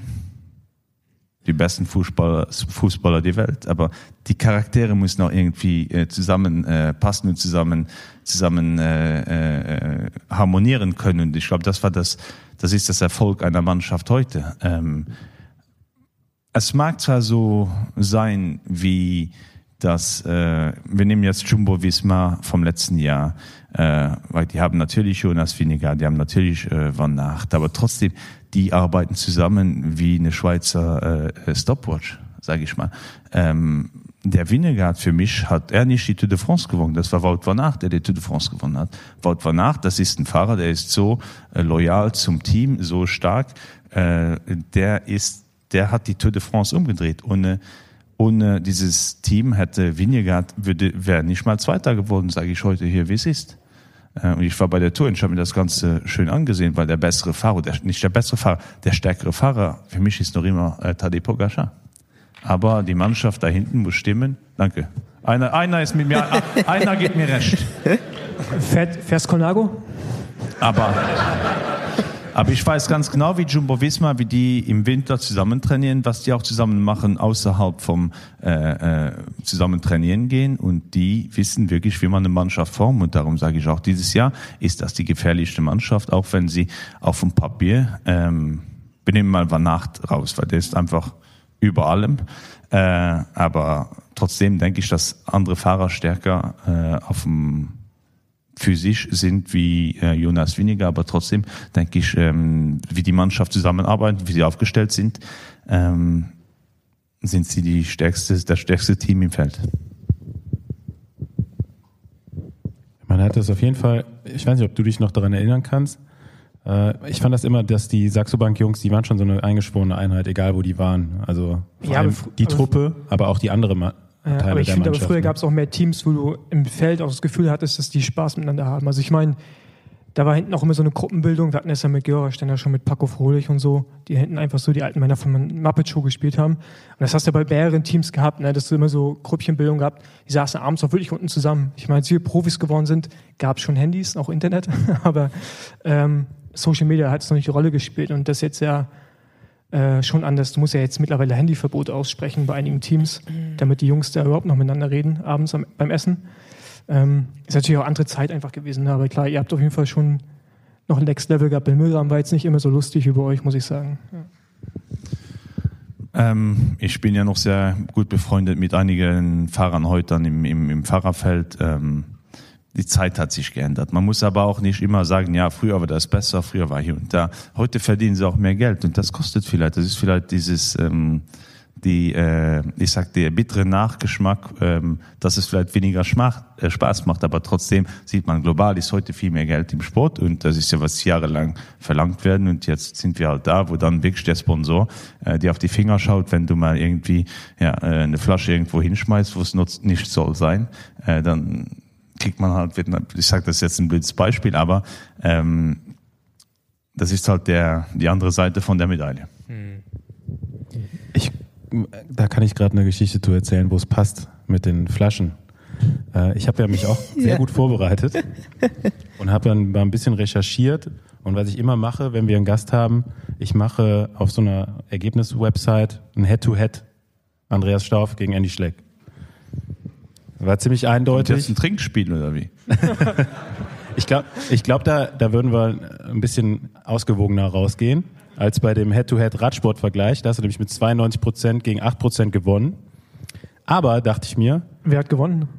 die besten Fußballer, Fußballer der Welt. Aber die Charaktere müssen auch irgendwie äh, zusammen äh, und zusammen zusammen äh, äh, harmonieren können. Und ich glaube, das war das, das ist das Erfolg einer Mannschaft heute. Ähm, es mag zwar so sein, wie das, äh, wir nehmen jetzt Jumbo Visma vom letzten Jahr, äh, weil die haben natürlich Jonas Winiger, die haben natürlich äh, Van Nacht, aber trotzdem, die arbeiten zusammen wie eine Schweizer äh, Stopwatch, sage ich mal. Ähm, der Winnegard für mich hat er nicht die Tour de France gewonnen. Das war Wout van Aert, der die Tour de France gewonnen hat. Wout van Aert, das ist ein Fahrer, der ist so äh, loyal zum Team, so stark. Äh, der ist, der hat die Tour de France umgedreht. Ohne, ohne dieses Team hätte Winnegard würde, wäre nicht mal Zweiter geworden, sage ich heute hier, wie es ist. Äh, und ich war bei der Tour und ich habe mir das Ganze schön angesehen, weil der bessere Fahrer, der, nicht der bessere Fahrer, der stärkere Fahrer, für mich ist noch immer äh, Tadej Pogacar aber die Mannschaft da hinten muss stimmen. Danke. Einer, einer ist mit mir, einer gibt mir recht. Fährt, fährst Colnago? Aber, aber ich weiß ganz genau, wie Jumbo Visma, wie die im Winter zusammen trainieren, was die auch zusammen machen, außerhalb vom äh, äh, zusammen trainieren gehen. Und die wissen wirklich, wie man eine Mannschaft formt. Und darum sage ich auch, dieses Jahr ist das die gefährlichste Mannschaft, auch wenn sie auf dem Papier, ähm, wir nehmen mal Nacht raus, weil der ist einfach über allem. Äh, aber trotzdem denke ich, dass andere Fahrer stärker äh, auf dem physisch sind wie äh, Jonas weniger, aber trotzdem denke ich, ähm, wie die Mannschaft zusammenarbeitet, wie sie aufgestellt sind, ähm, sind sie die stärkste, das stärkste Team im Feld. Man hat das auf jeden Fall, ich weiß nicht, ob du dich noch daran erinnern kannst. Äh, ich fand das immer, dass die Saxo Bank Jungs, die waren schon so eine eingeschworene Einheit, egal wo die waren. Also vor Ja, allem die aber- Truppe, aber auch die andere Ma Ja, Teile aber ich finde, aber früher gab es auch mehr Teams, wo du im Feld auch das Gefühl hattest, dass die Spaß miteinander haben. Also ich meine, da war hinten auch immer so eine Gruppenbildung. Wir hatten es ja mit Görer, Ständer schon mit Paco Frohlich und so, die hinten einfach so die alten Männer von Muppet Show gespielt haben. Und das hast du bei mehreren Teams gehabt, ne, dass du immer so Grüppchenbildung gehabt. Die saßen abends auch wirklich unten zusammen. Ich meine, als wir Profis geworden sind, gab es schon Handys, auch Internet, aber ähm, Social Media hat es noch nicht die Rolle gespielt und das jetzt ja äh, schon anders. Du musst ja jetzt mittlerweile Handyverbot aussprechen bei einigen Teams, damit die Jungs da überhaupt noch miteinander reden, abends am, beim Essen. Ähm, ist natürlich auch andere Zeit einfach gewesen, ne? aber klar, ihr habt auf jeden Fall schon noch ein Next Level gehabt. Milram war jetzt nicht immer so lustig wie bei euch, muss ich sagen. Ja. Ähm, ich bin ja noch sehr gut befreundet mit einigen Fahrern heute dann im, im, im Fahrerfeld. Ähm, die Zeit hat sich geändert. Man muss aber auch nicht immer sagen, ja, früher war das besser, früher war hier und da. Heute verdienen sie auch mehr Geld und das kostet vielleicht. Das ist vielleicht dieses, ähm, die, äh, ich sag, der bittere Nachgeschmack, ähm, dass es vielleicht weniger Schmach, äh, Spaß macht, aber trotzdem sieht man, global ist heute viel mehr Geld im Sport und das ist ja was jahrelang verlangt werden und jetzt sind wir halt da, wo dann wirklich der Sponsor äh, dir auf die Finger schaut, wenn du mal irgendwie ja, äh, eine Flasche irgendwo hinschmeißt, wo es nicht soll sein, äh, dann kriegt man halt, ich sage das jetzt ein blödes Beispiel, aber ähm, das ist halt der, die andere Seite von der Medaille. Ich, da kann ich gerade eine Geschichte zu erzählen, wo es passt mit den Flaschen. Äh, ich habe ja mich auch sehr Ja. gut vorbereitet und habe dann mal ein bisschen recherchiert. Und was ich immer mache, wenn wir einen Gast haben, ich mache auf so einer Ergebnis-Website ein Head-to-Head Andreas Stauf gegen Andy Schleck. War ziemlich Und eindeutig. jetzt ein Trinkspiel oder wie? Ich glaube, ich glaub, da, da würden wir ein bisschen ausgewogener rausgehen als bei dem Head-to-Head-Radsport-Vergleich. Da hast du nämlich mit 92 Prozent gegen 8 Prozent gewonnen. Aber dachte ich mir, Wer hat gewonnen?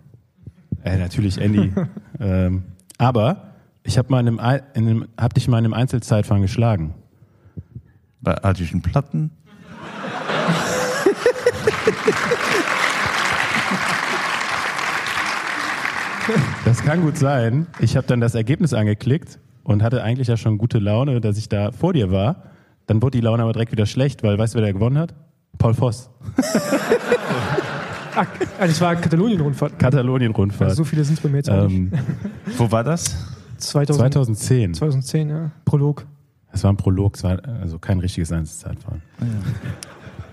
äh, natürlich Andy. ähm, aber ich habe hab dich mal in einem Einzelzeitfahren geschlagen. Bei adischen Platten? Das kann gut sein. Ich habe dann das Ergebnis angeklickt und hatte eigentlich ja schon gute Laune, dass ich da vor dir war. Dann wurde die Laune aber direkt wieder schlecht, weil weißt du, wer da gewonnen hat? Paul Voss. Ah, das war Katalonien-Rundfahrt. Katalonien-Rundfahrt. Also so viele sind es bei mir jetzt auch nicht. ähm, Wo war das? 2000, 2010. 2010, ja. Prolog. Es war ein Prolog, es war also kein richtiges Einzelzeitfahren.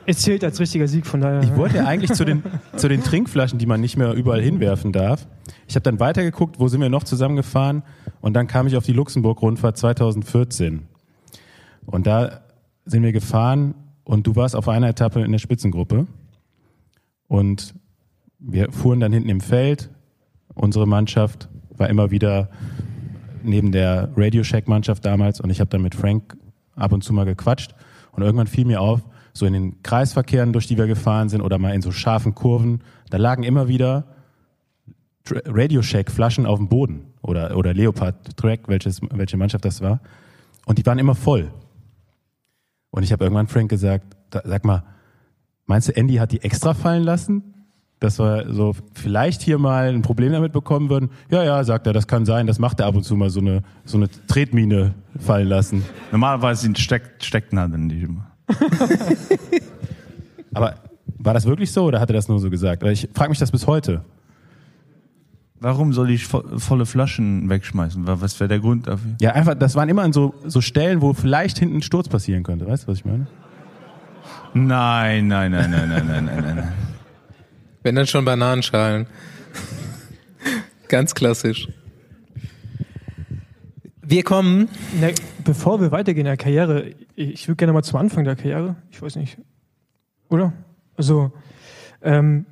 Es zählt als richtiger Sieg, von daher. Ich wollte eigentlich zu den, zu den Trinkflaschen, die man nicht mehr überall hinwerfen darf. Ich habe dann weitergeguckt, wo sind wir noch zusammengefahren und dann kam ich auf die Luxemburg-Rundfahrt 2014. Und da sind wir gefahren und du warst auf einer Etappe in der Spitzengruppe und wir fuhren dann hinten im Feld. Unsere Mannschaft war immer wieder neben der Radio Shack Mannschaft damals und ich habe dann mit Frank ab und zu mal gequatscht und irgendwann fiel mir auf, so in den Kreisverkehren, durch die wir gefahren sind oder mal in so scharfen Kurven, da lagen immer wieder Radio Shack Flaschen auf dem Boden oder oder Leopard Track, welches welche Mannschaft das war und die waren immer voll. Und ich habe irgendwann Frank gesagt, sag mal, meinst du Andy hat die extra fallen lassen? Dass wir so vielleicht hier mal ein Problem damit bekommen würden. Ja, ja, sagt er, das kann sein, das macht er ab und zu mal so eine, so eine Tretmine fallen lassen. Normalerweise sind Steck, Stecknadeln die immer. Aber war das wirklich so oder hat er das nur so gesagt? Weil Ich frage mich das bis heute. Warum soll ich vo volle Flaschen wegschmeißen? Wa- Was wäre der Grund dafür? Ja, einfach, das waren immer an so, so Stellen, wo vielleicht hinten ein Sturz passieren könnte. Weißt du, was ich meine? Nein, nein, nein, nein, nein, nein, nein, nein. Wenn dann schon Bananenschalen. Ganz klassisch. Wir kommen. Ne, bevor wir weitergehen in der Karriere, ich würde gerne mal zum Anfang der Karriere. Ich weiß nicht. Oder? Also, ähm,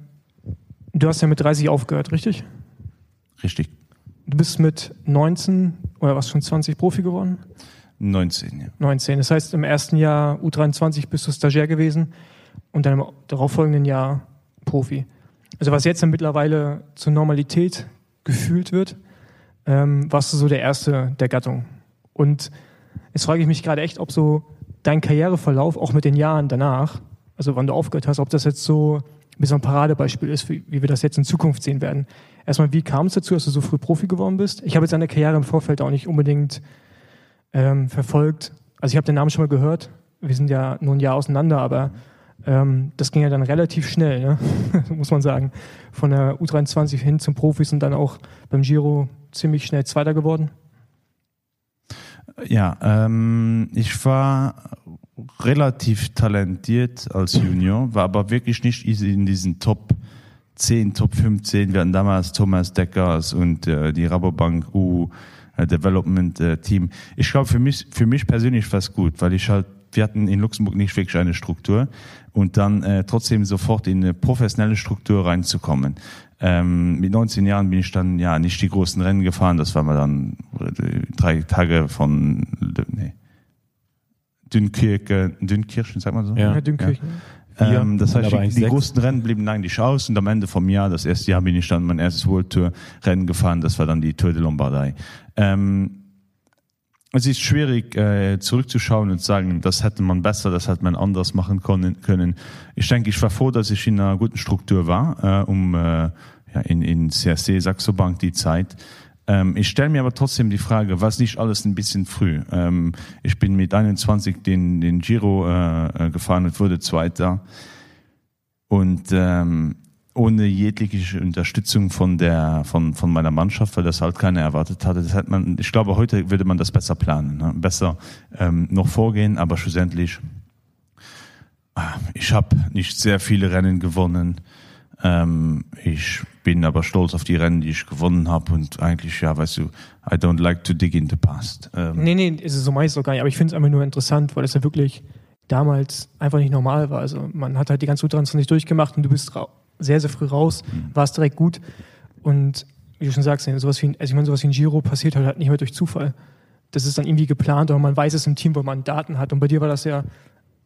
du hast ja mit 30 aufgehört, richtig? Richtig. Du bist mit 19 oder was schon 20 Profi geworden? 19, ja. 19. Das heißt, im ersten Jahr U23 bist du Stagiair gewesen und dann im darauffolgenden Jahr Profi. Also was jetzt dann mittlerweile zur Normalität gefühlt wird, ähm, warst du so der Erste der Gattung. Und jetzt frage ich mich gerade echt, ob so dein Karriereverlauf auch mit den Jahren danach, also wann du aufgehört hast, ob das jetzt so wie so ein Paradebeispiel ist, wie, wie wir das jetzt in Zukunft sehen werden. Erstmal, wie kam es dazu, dass du so früh Profi geworden bist? Ich habe jetzt deine Karriere im Vorfeld auch nicht unbedingt ähm, verfolgt. Also ich habe den Namen schon mal gehört. Wir sind ja nur ein Jahr auseinander, aber ähm, das ging ja dann relativ schnell, ne? muss man sagen. Von der U23 hin zum Profis und dann auch beim Giro ziemlich schnell Zweiter geworden. Ja, ähm, ich war relativ talentiert als Junior, war aber wirklich nicht in diesen Top 10, Top 15. Wir hatten damals Thomas Deckers und äh, die Rabobank U äh, Development äh, Team. Ich glaube, für mich, für mich persönlich war es gut, weil ich halt, wir hatten in Luxemburg nicht wirklich eine Struktur und dann äh, trotzdem sofort in eine professionelle Struktur reinzukommen. Ähm, mit 19 Jahren bin ich dann ja nicht die großen Rennen gefahren. Das war mal dann drei Tage von nee, Dünkirche, Dünkirchen, sagt man so? Ja, Dünkirchen. Ja. Ähm, das heißt, die, die großen Rennen blieben eigentlich aus und am Ende vom Jahr, das erste Jahr, bin ich dann mein erstes World Tour Rennen gefahren. Das war dann die Tour de Lombardei. Ähm, es ist schwierig äh, zurückzuschauen und sagen, das hätte man besser, das hätte man anders machen können. Ich denke, ich war froh, dass ich in einer guten Struktur war, äh, um äh, ja, in, in CSC Saxo die Zeit. Ähm, ich stelle mir aber trotzdem die Frage, was nicht alles ein bisschen früh. Ähm, ich bin mit 21 den, den Giro äh, äh, gefahren und wurde Zweiter. Und ähm, ohne jegliche Unterstützung von der von von meiner Mannschaft, weil das halt keiner erwartet hatte. Das hat man. Ich glaube, heute würde man das besser planen, ne? besser ähm, noch vorgehen. Aber schlussendlich, ah, ich habe nicht sehr viele Rennen gewonnen. Ähm, ich bin aber stolz auf die Rennen, die ich gewonnen habe und eigentlich ja, weißt du, I don't like to dig in the past. Ähm, nee, nee, ist so meist auch gar nicht. Aber ich finde es einfach nur interessant, weil es ja wirklich damals einfach nicht normal war. Also man hat halt die ganze U23 nicht durchgemacht und du bist sehr, sehr früh raus, mhm. war es direkt gut. Und wie du schon sagst, sowas wie, also ich meine, sowas wie ein Giro passiert halt, halt nicht mehr durch Zufall. Das ist dann irgendwie geplant, aber man weiß es im Team, wo man Daten hat. Und bei dir war das ja,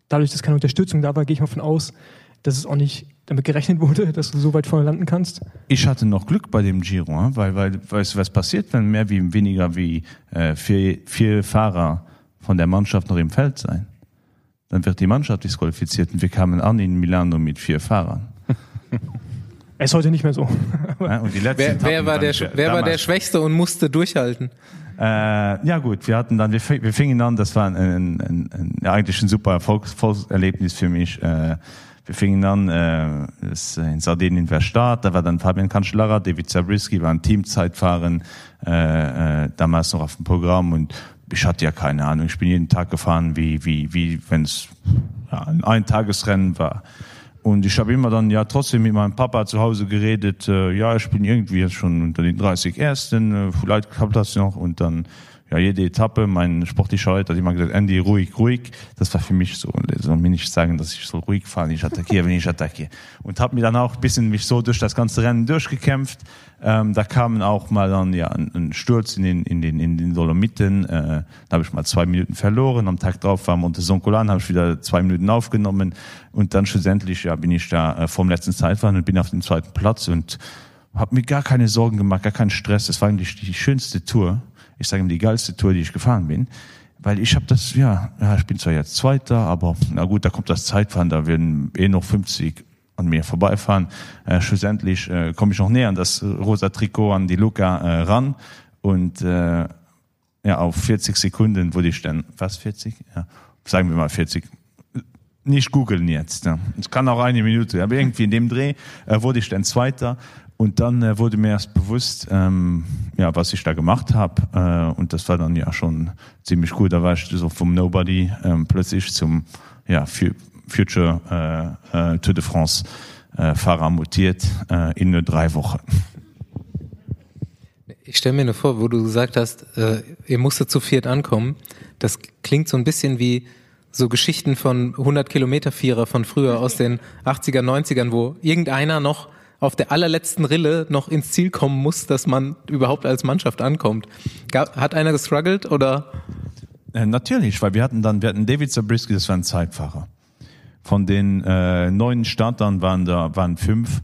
dadurch, dass keine Unterstützung da war, gehe ich mal von aus, dass es auch nicht damit gerechnet wurde, dass du so weit vorne landen kannst? Ich hatte noch Glück bei dem Giro, weil, weil weißt du, was passiert, wenn mehr wie weniger wie äh, vier, vier Fahrer von der Mannschaft noch im Feld sein? Dann wird die Mannschaft disqualifiziert und wir kamen an in Milano mit vier Fahrern. Es ist heute nicht mehr so. Ja, wer, wer, war der, wer war der Schwächste und musste durchhalten? Äh, ja gut, wir hatten dann, wir, wir fingen an, das war ein, ein, ein, ein eigentlich ein super Erfolgserlebnis für mich. Äh, wir fingen an äh, in Sardinien war Start, da war dann Fabian Kanschlarer, David Zabrisky war ein Teamzeitfahren äh, äh, damals noch auf dem Programm und ich hatte ja keine Ahnung. Ich bin jeden Tag gefahren, wie wie wie wenn es ja, ein Eintagesrennen war. Und ich habe immer dann ja trotzdem mit meinem Papa zu Hause geredet, äh, ja, ich bin irgendwie jetzt schon unter den 30 Ersten, äh, vielleicht klappt das noch und dann ja jede Etappe, mein sportlicher Leiter hat immer gesagt, Andy, ruhig, ruhig. Das war für mich so, soll mir nicht sagen, dass ich so ruhig fahre, ich attackiere, wenn ich attackiere. Und habe mir dann auch ein bisschen mich so durch das ganze Rennen durchgekämpft. Ähm, da kamen auch mal dann ja ein, ein Sturz in den in den in den Dolomiten. Äh, da habe ich mal zwei Minuten verloren. Am Tag drauf war Monte Soncolan, habe ich wieder zwei Minuten aufgenommen und dann schlussendlich ja bin ich da äh, vom letzten Zeitfahren und bin auf dem zweiten Platz und habe mir gar keine Sorgen gemacht, gar keinen Stress. Das war eigentlich die schönste Tour ich sage ihm die geilste Tour, die ich gefahren bin, weil ich habe das, ja, ja, ich bin zwar jetzt Zweiter, aber na gut, da kommt das Zeitfahren, da werden eh noch 50 an mir vorbeifahren. Äh, schlussendlich äh, komme ich noch näher an das rosa Trikot an die Luca äh, ran und äh, ja, auf 40 Sekunden wurde ich dann, was 40? Ja, sagen wir mal 40. Nicht googeln jetzt. Ja. Es kann auch eine Minute, aber irgendwie in dem Dreh äh, wurde ich dann Zweiter und dann äh, wurde mir erst bewusst, ähm, ja, was ich da gemacht habe. Äh, und das war dann ja schon ziemlich gut. Da war ich so vom Nobody ähm, plötzlich zum ja, Future äh, äh, Tour de France äh, Fahrer mutiert äh, in nur drei Wochen. Ich stelle mir nur vor, wo du gesagt hast, äh, ihr musstet zu viert ankommen. Das klingt so ein bisschen wie so Geschichten von 100 Kilometer Vierer von früher aus den 80er, 90ern, wo irgendeiner noch auf der allerletzten Rille noch ins Ziel kommen muss, dass man überhaupt als Mannschaft ankommt. Hat einer gestruggelt oder? Äh, natürlich, weil wir hatten dann, wir hatten David Zabriskie, das war ein Zeitfahrer. Von den äh, neun Startern waren da waren fünf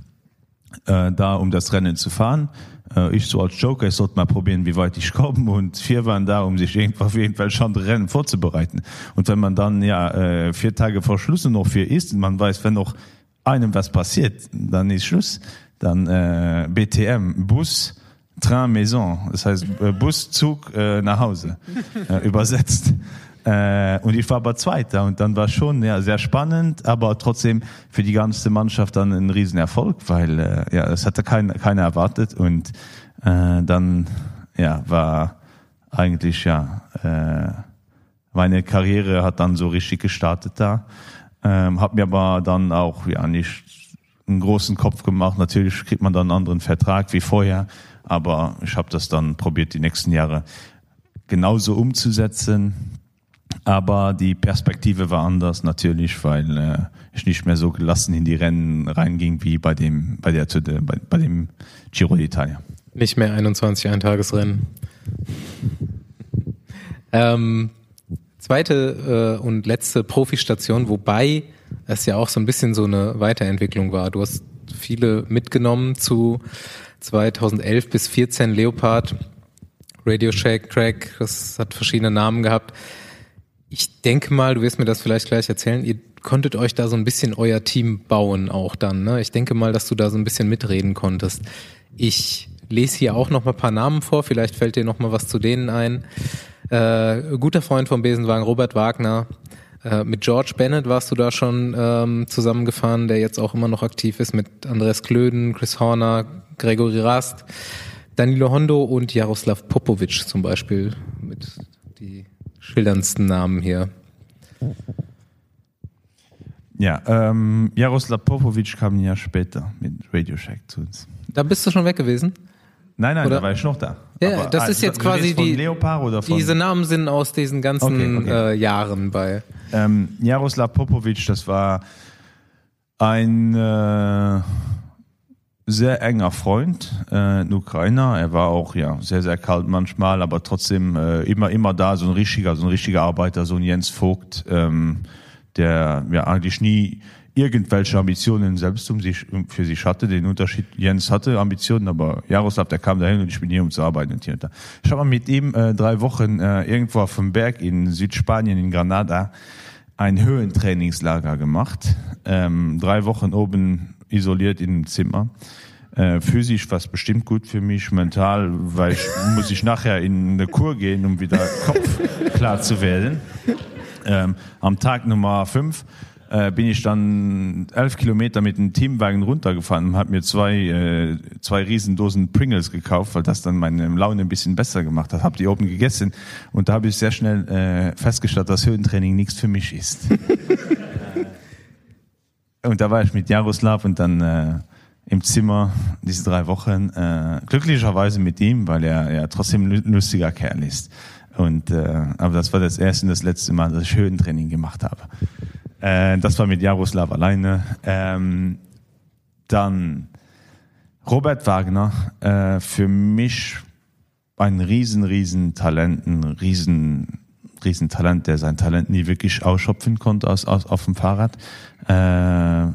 äh, da, um das Rennen zu fahren. äh, ich so als Joker ich sollte mal probieren wie weit ich komme und vier waren da um sich auf jeden Fall schon Rennen vorzubereiten und wenn man dann ja äh, vier Tage vor Schluss noch vier ist und man weiß wenn noch einem was passiert dann ist Schluss. Dann äh, BTM Bus train maison. Das heißt äh, Buszug äh, nach Hause. Äh, übersetzt. Äh, und ich war aber zweiter. Und dann war schon ja sehr spannend aber trotzdem für die ganze Mannschaft dann ein riesenerfolg weil äh, ja es hatte keiner keine erwartet. Und äh, dann ja war eigentlich ja äh, meine Karriere hat dann so richtig gestartet da ähm, habe mir aber dann auch ja nicht einen großen Kopf gemacht natürlich kriegt man dann einen anderen Vertrag wie vorher aber ich habe das dann probiert die nächsten Jahre genauso umzusetzen aber die Perspektive war anders natürlich, weil äh, ich nicht mehr so gelassen in die Rennen reinging wie bei dem bei der bei, bei dem Giro d'Italia. Nicht mehr 21 ein Tagesrennen. ähm, zweite äh, und letzte Profistation, wobei es ja auch so ein bisschen so eine Weiterentwicklung war. Du hast viele mitgenommen zu 2011 bis 14 Leopard, Radio Shack Track, das hat verschiedene Namen gehabt. Ich denke mal, du wirst mir das vielleicht gleich erzählen. Ihr konntet euch da so ein bisschen euer Team bauen auch dann. Ne? Ich denke mal, dass du da so ein bisschen mitreden konntest. Ich lese hier auch noch mal ein paar Namen vor. Vielleicht fällt dir noch mal was zu denen ein. Äh, guter Freund vom Besenwagen, Robert Wagner. Äh, mit George Bennett warst du da schon ähm, zusammengefahren, der jetzt auch immer noch aktiv ist. Mit Andreas Klöden, Chris Horner, Gregory Rast, Danilo Hondo und Jaroslav Popovic zum Beispiel. Mit die schilderndsten Namen hier. Ja, ähm, Jaroslav Popovic kam ja später mit Radio Shack zu uns. Da bist du schon weg gewesen? Nein, nein, oder? da war ich noch da. Ja, Aber, das ist jetzt quasi die. Leopard oder von? Diese Namen sind aus diesen ganzen okay, okay. Äh, Jahren bei. Ähm, Jaroslav Popovic, das war ein. Äh, sehr enger Freund äh, Ukrainer er war auch ja sehr sehr kalt manchmal aber trotzdem äh, immer immer da so ein richtiger so ein richtiger Arbeiter so ein Jens Vogt ähm, der ja eigentlich nie irgendwelche Ambitionen selbst um sich für sich hatte den Unterschied. Jens hatte Ambitionen aber Jaroslav der kam dahin und ich bin hier um zu arbeiten und hier da. Ich habe mit ihm äh, drei Wochen äh, irgendwo auf dem Berg in Südspanien in Granada ein Höhentrainingslager gemacht. Ähm, drei Wochen oben isoliert in dem Zimmer. Äh, physisch was bestimmt gut für mich mental weil ich muss ich nachher in eine kur gehen um wieder kopf klar zu werden. Ähm, am tag nummer fünf äh, bin ich dann elf kilometer mit dem teamwagen runtergefahren und hat mir zwei äh, zwei riesendosen pringles gekauft weil das dann meine laune ein bisschen besser gemacht hat habe die oben gegessen und da habe ich sehr schnell äh, festgestellt dass höhentraining nichts für mich ist und da war ich mit Jaroslav und dann äh, im Zimmer diese drei Wochen äh, glücklicherweise mit ihm, weil er ja trotzdem lustiger Kerl ist. Und, äh, aber das war das erste und das letzte Mal, dass ich Höhentraining gemacht habe. Äh, das war mit Jaroslav alleine. Ähm, dann Robert Wagner äh, für mich ein riesen riesen Talenten riesen riesen Talent, der sein Talent nie wirklich ausschöpfen konnte aus, aus auf dem Fahrrad. Äh, ein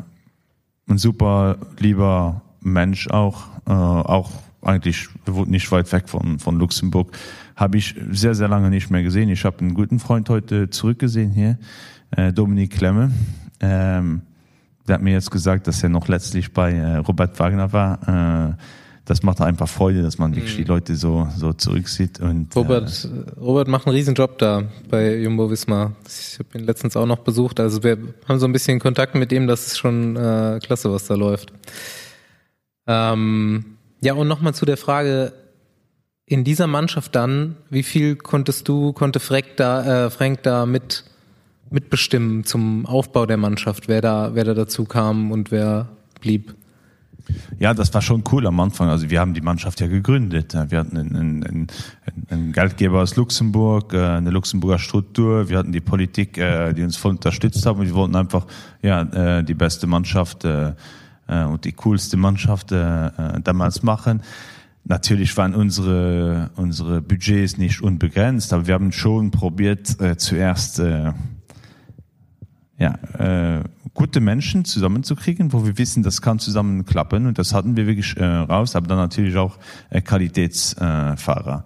super lieber Mensch auch äh, auch eigentlich nicht weit weg von von Luxemburg. Habe ich sehr sehr lange nicht mehr gesehen. Ich habe einen guten Freund heute zurückgesehen hier äh, Dominik Klemme ähm, der hat mir jetzt gesagt dass er noch letztlich bei äh, Robert Wagner war äh, das macht einfach Freude, dass man wirklich mhm. die Leute so, so zurücksieht. Und, Robert, äh, Robert macht einen riesen Job da bei Jumbo Wismar. Ich habe ihn letztens auch noch besucht. Also wir haben so ein bisschen Kontakt mit ihm. Das ist schon äh, klasse, was da läuft. Ähm, ja, und nochmal zu der Frage, in dieser Mannschaft dann, wie viel konntest du, konnte Frank da, äh, Frank da mit, mitbestimmen zum Aufbau der Mannschaft, wer da, wer da dazu kam und wer blieb? Ja, das war schon cool am Anfang. Also wir haben die Mannschaft ja gegründet. Wir hatten einen, einen, einen Geldgeber aus Luxemburg, äh, eine Luxemburger Struktur. Wir hatten die Politik, äh, die uns voll unterstützt haben. Und wir wollten einfach ja, äh, die beste Mannschaft und die coolste Mannschaft damals machen. Natürlich waren unsere, unsere Budgets nicht unbegrenzt, aber wir haben schon probiert zuerst ja, äh, gute Menschen zusammenzukriegen, wo wir wissen, das kann zusammen klappen und das hatten wir wirklich äh, raus, aber dann natürlich auch äh, Qualitätsfahrer.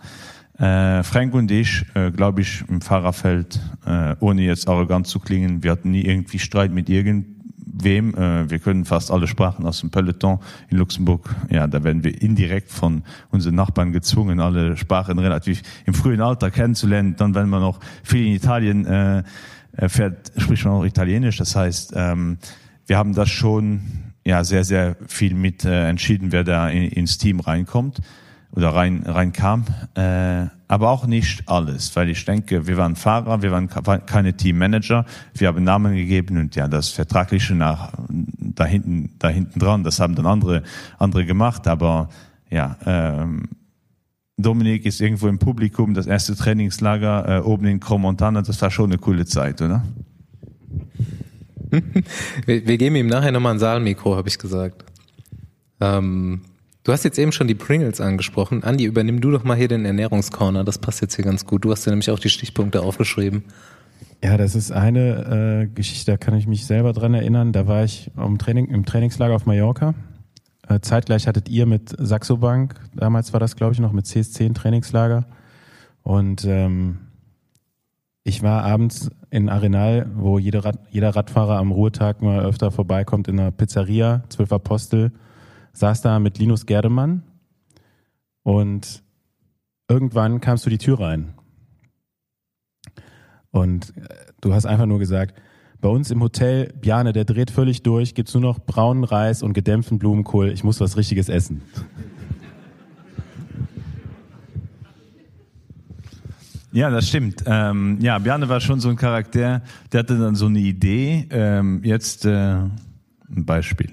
Äh, Frank und ich, äh, glaube ich, im Fahrerfeld, äh, ohne jetzt arrogant zu klingen, wir hatten nie irgendwie Streit mit irgendwem. Äh, wir können fast alle Sprachen aus dem Peloton in Luxemburg. Ja, da werden wir indirekt von unseren Nachbarn gezwungen, alle Sprachen relativ im frühen Alter kennenzulernen. Dann, wenn man noch viel in Italien äh, fährt, spricht man auch Italienisch. Das heißt, ähm, wir haben das schon ja sehr, sehr viel mit äh, entschieden, wer da in, ins Team reinkommt oder rein, reinkam. Äh, aber auch nicht alles, weil ich denke, wir waren Fahrer, wir waren keine Teammanager, wir haben Namen gegeben und ja, das Vertragliche nach da hinten, da hinten dran, das haben dann andere, andere gemacht, aber ja, ähm, Dominik ist irgendwo im Publikum, das erste Trainingslager äh, oben in Cromontana, das war schon eine coole Zeit, oder? wir, wir geben ihm nachher nochmal ein Saalmikro, habe ich gesagt. Ähm, du hast jetzt eben schon die Pringles angesprochen. Andi, übernimm du doch mal hier den Ernährungscorner, das passt jetzt hier ganz gut. Du hast ja nämlich auch die Stichpunkte aufgeschrieben. Ja, das ist eine äh, Geschichte, da kann ich mich selber dran erinnern. Da war ich im, Training, im Trainingslager auf Mallorca zeitgleich hattet ihr mit Saxo Bank, damals war das, glaube ich, noch mit CS10 Trainingslager. Und ähm, ich war abends in Arenal, wo jeder, Rad, jeder Radfahrer am Ruhetag mal öfter vorbeikommt, in einer Pizzeria, Zwölf Apostel, saß da mit Linus Gerdemann und irgendwann kamst du die Tür rein. Und äh, du hast einfach nur gesagt, bei uns im Hotel, Bjane, der dreht völlig durch, gibt's nur noch braunen Reis und gedämpften Blumenkohl. Ich muss was Richtiges essen. Ja, das stimmt. Ähm, ja, Bjane war schon so ein Charakter, der hatte dann so eine Idee. Ähm, jetzt äh, ein Beispiel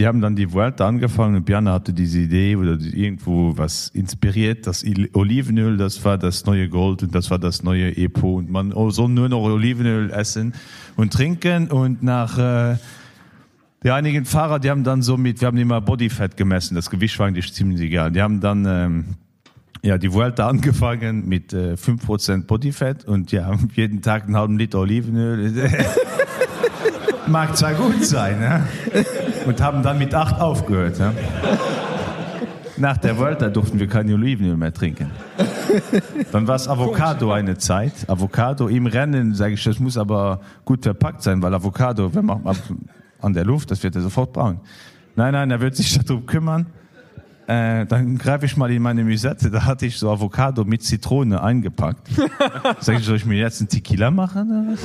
die haben dann die Welt angefangen und Björn hatte diese Idee oder irgendwo was inspiriert, das Olivenöl, das war das neue Gold und das war das neue Epo und man oh, soll nur noch Olivenöl essen und trinken und nach äh, die einigen Fahrer, die haben dann so mit, wir haben immer Bodyfat gemessen, das Gewicht war eigentlich ziemlich egal. Die haben dann ähm, ja die Vuelta angefangen mit äh, 5% Bodyfat und ja jeden Tag einen halben Liter Olivenöl. Mag zwar gut sein, ne? Und haben dann mit acht aufgehört. Ja? Nach der Volta durften wir keine Olivenöl mehr trinken. Dann war es Avocado eine Zeit. Avocado im Rennen, sage ich, das muss aber gut verpackt sein, weil Avocado, wenn man an der Luft, das wird er sofort braun. Nein, nein, er wird sich darum kümmern. Äh, dann greife ich mal in meine Musette, da hatte ich so Avocado mit Zitrone eingepackt. Sag ich, soll ich mir jetzt einen Tequila machen?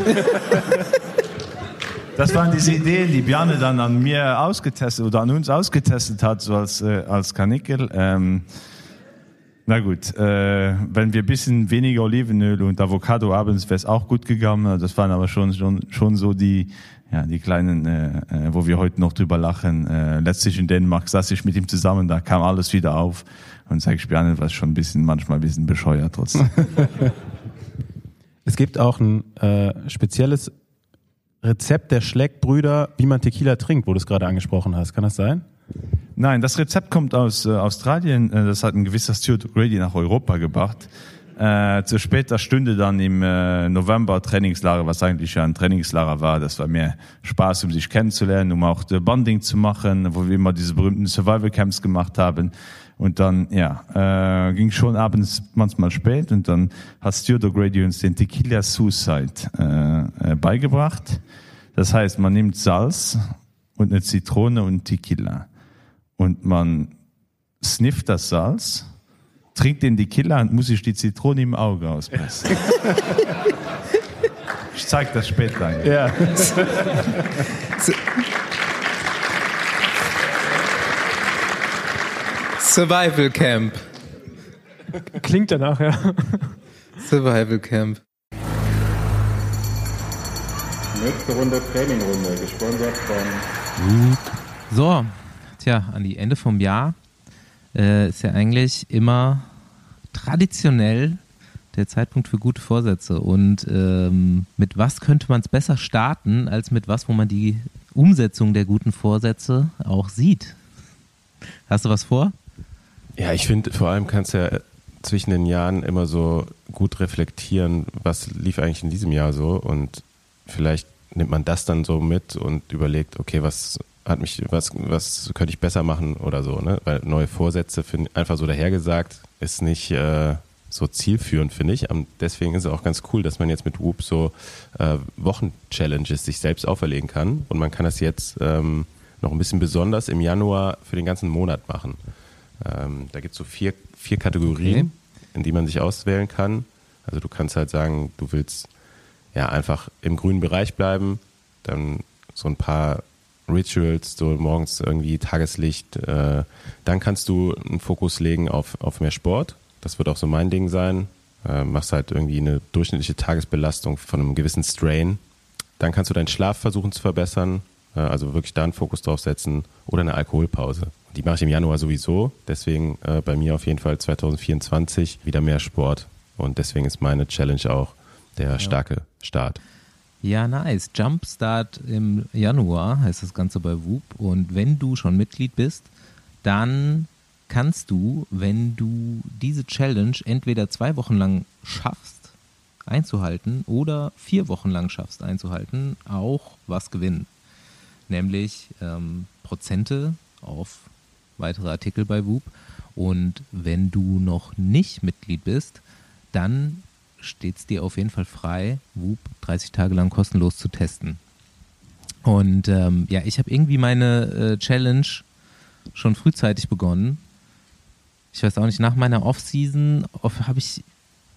Das waren diese Ideen, die Bjarne dann an mir ausgetestet oder an uns ausgetestet hat, so als, äh, als Kanickel. Ähm, na gut, äh, wenn wir bisschen weniger Olivenöl und Avocado abends, wäre es auch gut gegangen. Das waren aber schon, schon, schon so die, ja, die kleinen, äh, äh, wo wir heute noch drüber lachen. Äh, letztlich in Dänemark saß ich mit ihm zusammen, da kam alles wieder auf. Und sag ich, Bjarne war schon ein bisschen, manchmal ein bisschen bescheuert trotzdem. es gibt auch ein äh, spezielles Rezept der Schleckbrüder, wie man Tequila trinkt, wo du es gerade angesprochen hast. Kann das sein? Nein, das Rezept kommt aus äh, Australien. Äh, das hat ein gewisser Stuart Grady nach Europa gebracht. Äh, zu später Stunde dann im äh, November Trainingslager, was eigentlich ja ein Trainingslager war. Das war mehr Spaß, um sich kennenzulernen, um auch the Bonding zu machen, wo wir immer diese berühmten Survival Camps gemacht haben. Und dann, ja, äh, ging schon abends manchmal spät und dann hat Stuart O'Grady uns den Tequila Suicide äh, äh, beigebracht. Das heißt, man nimmt Salz und eine Zitrone und Tequila und man snifft das Salz, trinkt den Tequila und muss sich die Zitrone im Auge auspressen. ich zeig das später. Ja. Survival Camp. Klingt danach, ja. Survival Camp. Nächste Runde Trainingrunde, gesponsert von. So, tja, an die Ende vom Jahr äh, ist ja eigentlich immer traditionell der Zeitpunkt für gute Vorsätze. Und ähm, mit was könnte man es besser starten, als mit was, wo man die Umsetzung der guten Vorsätze auch sieht? Hast du was vor? Ja, ich finde, vor allem kannst du ja zwischen den Jahren immer so gut reflektieren, was lief eigentlich in diesem Jahr so und vielleicht nimmt man das dann so mit und überlegt, okay, was hat mich, was, was könnte ich besser machen oder so, ne? Weil neue Vorsätze find, einfach so dahergesagt ist nicht äh, so zielführend, finde ich. Und deswegen ist es auch ganz cool, dass man jetzt mit Whoop so äh, Wochen-Challenges sich selbst auferlegen kann. Und man kann das jetzt ähm, noch ein bisschen besonders im Januar für den ganzen Monat machen. Ähm, da gibt es so vier, vier Kategorien, okay. in die man sich auswählen kann. Also du kannst halt sagen, du willst ja einfach im grünen Bereich bleiben, dann so ein paar Rituals, so morgens irgendwie Tageslicht. Äh, dann kannst du einen Fokus legen auf, auf mehr Sport. Das wird auch so mein Ding sein. Äh, machst halt irgendwie eine durchschnittliche Tagesbelastung von einem gewissen Strain. Dann kannst du deinen Schlaf versuchen zu verbessern. Äh, also wirklich da einen Fokus drauf setzen. Oder eine Alkoholpause. Die mache ich im Januar sowieso. Deswegen äh, bei mir auf jeden Fall 2024 wieder mehr Sport. Und deswegen ist meine Challenge auch der ja. starke Start. Ja, nice. Jumpstart im Januar heißt das Ganze bei Whoop. Und wenn du schon Mitglied bist, dann kannst du, wenn du diese Challenge entweder zwei Wochen lang schaffst einzuhalten oder vier Wochen lang schaffst einzuhalten, auch was gewinnen. Nämlich ähm, Prozente auf weitere Artikel bei Whoop. Und wenn du noch nicht Mitglied bist, dann steht es dir auf jeden Fall frei, Whoop 30 Tage lang kostenlos zu testen. Und ähm, ja, ich habe irgendwie meine äh, Challenge schon frühzeitig begonnen. Ich weiß auch nicht, nach meiner Off-Season habe ich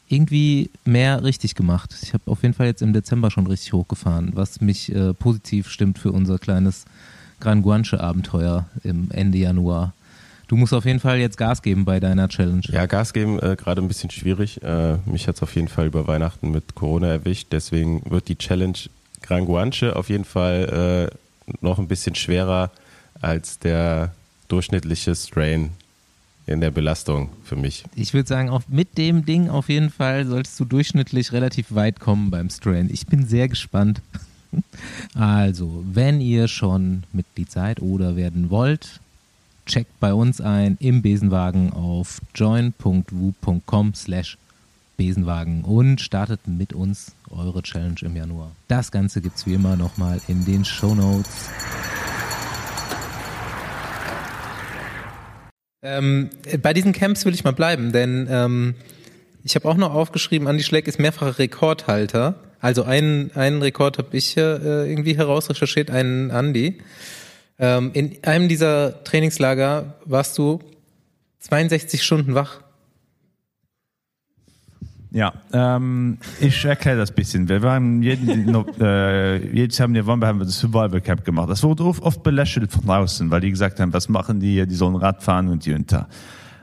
irgendwie mehr richtig gemacht. Ich habe auf jeden Fall jetzt im Dezember schon richtig hochgefahren, was mich äh, positiv stimmt für unser kleines Gran Guanche-Abenteuer im Ende Januar. Du musst auf jeden Fall jetzt Gas geben bei deiner Challenge. Ja, Gas geben, äh, gerade ein bisschen schwierig. Äh, mich hat es auf jeden Fall über Weihnachten mit Corona erwischt. Deswegen wird die Challenge Gran Guanche auf jeden Fall äh, noch ein bisschen schwerer als der durchschnittliche Strain in der Belastung für mich. Ich würde sagen, auch mit dem Ding auf jeden Fall solltest du durchschnittlich relativ weit kommen beim Strain. Ich bin sehr gespannt. Also, wenn ihr schon Mitglied seid oder werden wollt, checkt bei uns ein im Besenwagen auf join.wu.com slash Besenwagen und startet mit uns eure Challenge im Januar. Das Ganze gibt es wie immer nochmal in den Show Notes. Ähm, bei diesen Camps will ich mal bleiben, denn ähm, ich habe auch noch aufgeschrieben, Andy Schleck ist mehrfacher Rekordhalter. Also einen, einen Rekord habe ich äh, irgendwie herausrecherchiert, einen Andy. Ähm, in einem dieser Trainingslager warst du 62 Stunden wach. Ja, ähm, ich erkläre das bisschen. Wir waren jeden, äh, jedes Jahr haben wir das Survival Camp gemacht. Das wurde oft, belächelt von außen, weil die gesagt haben, was machen die hier, die sollen Rad fahren und die unter.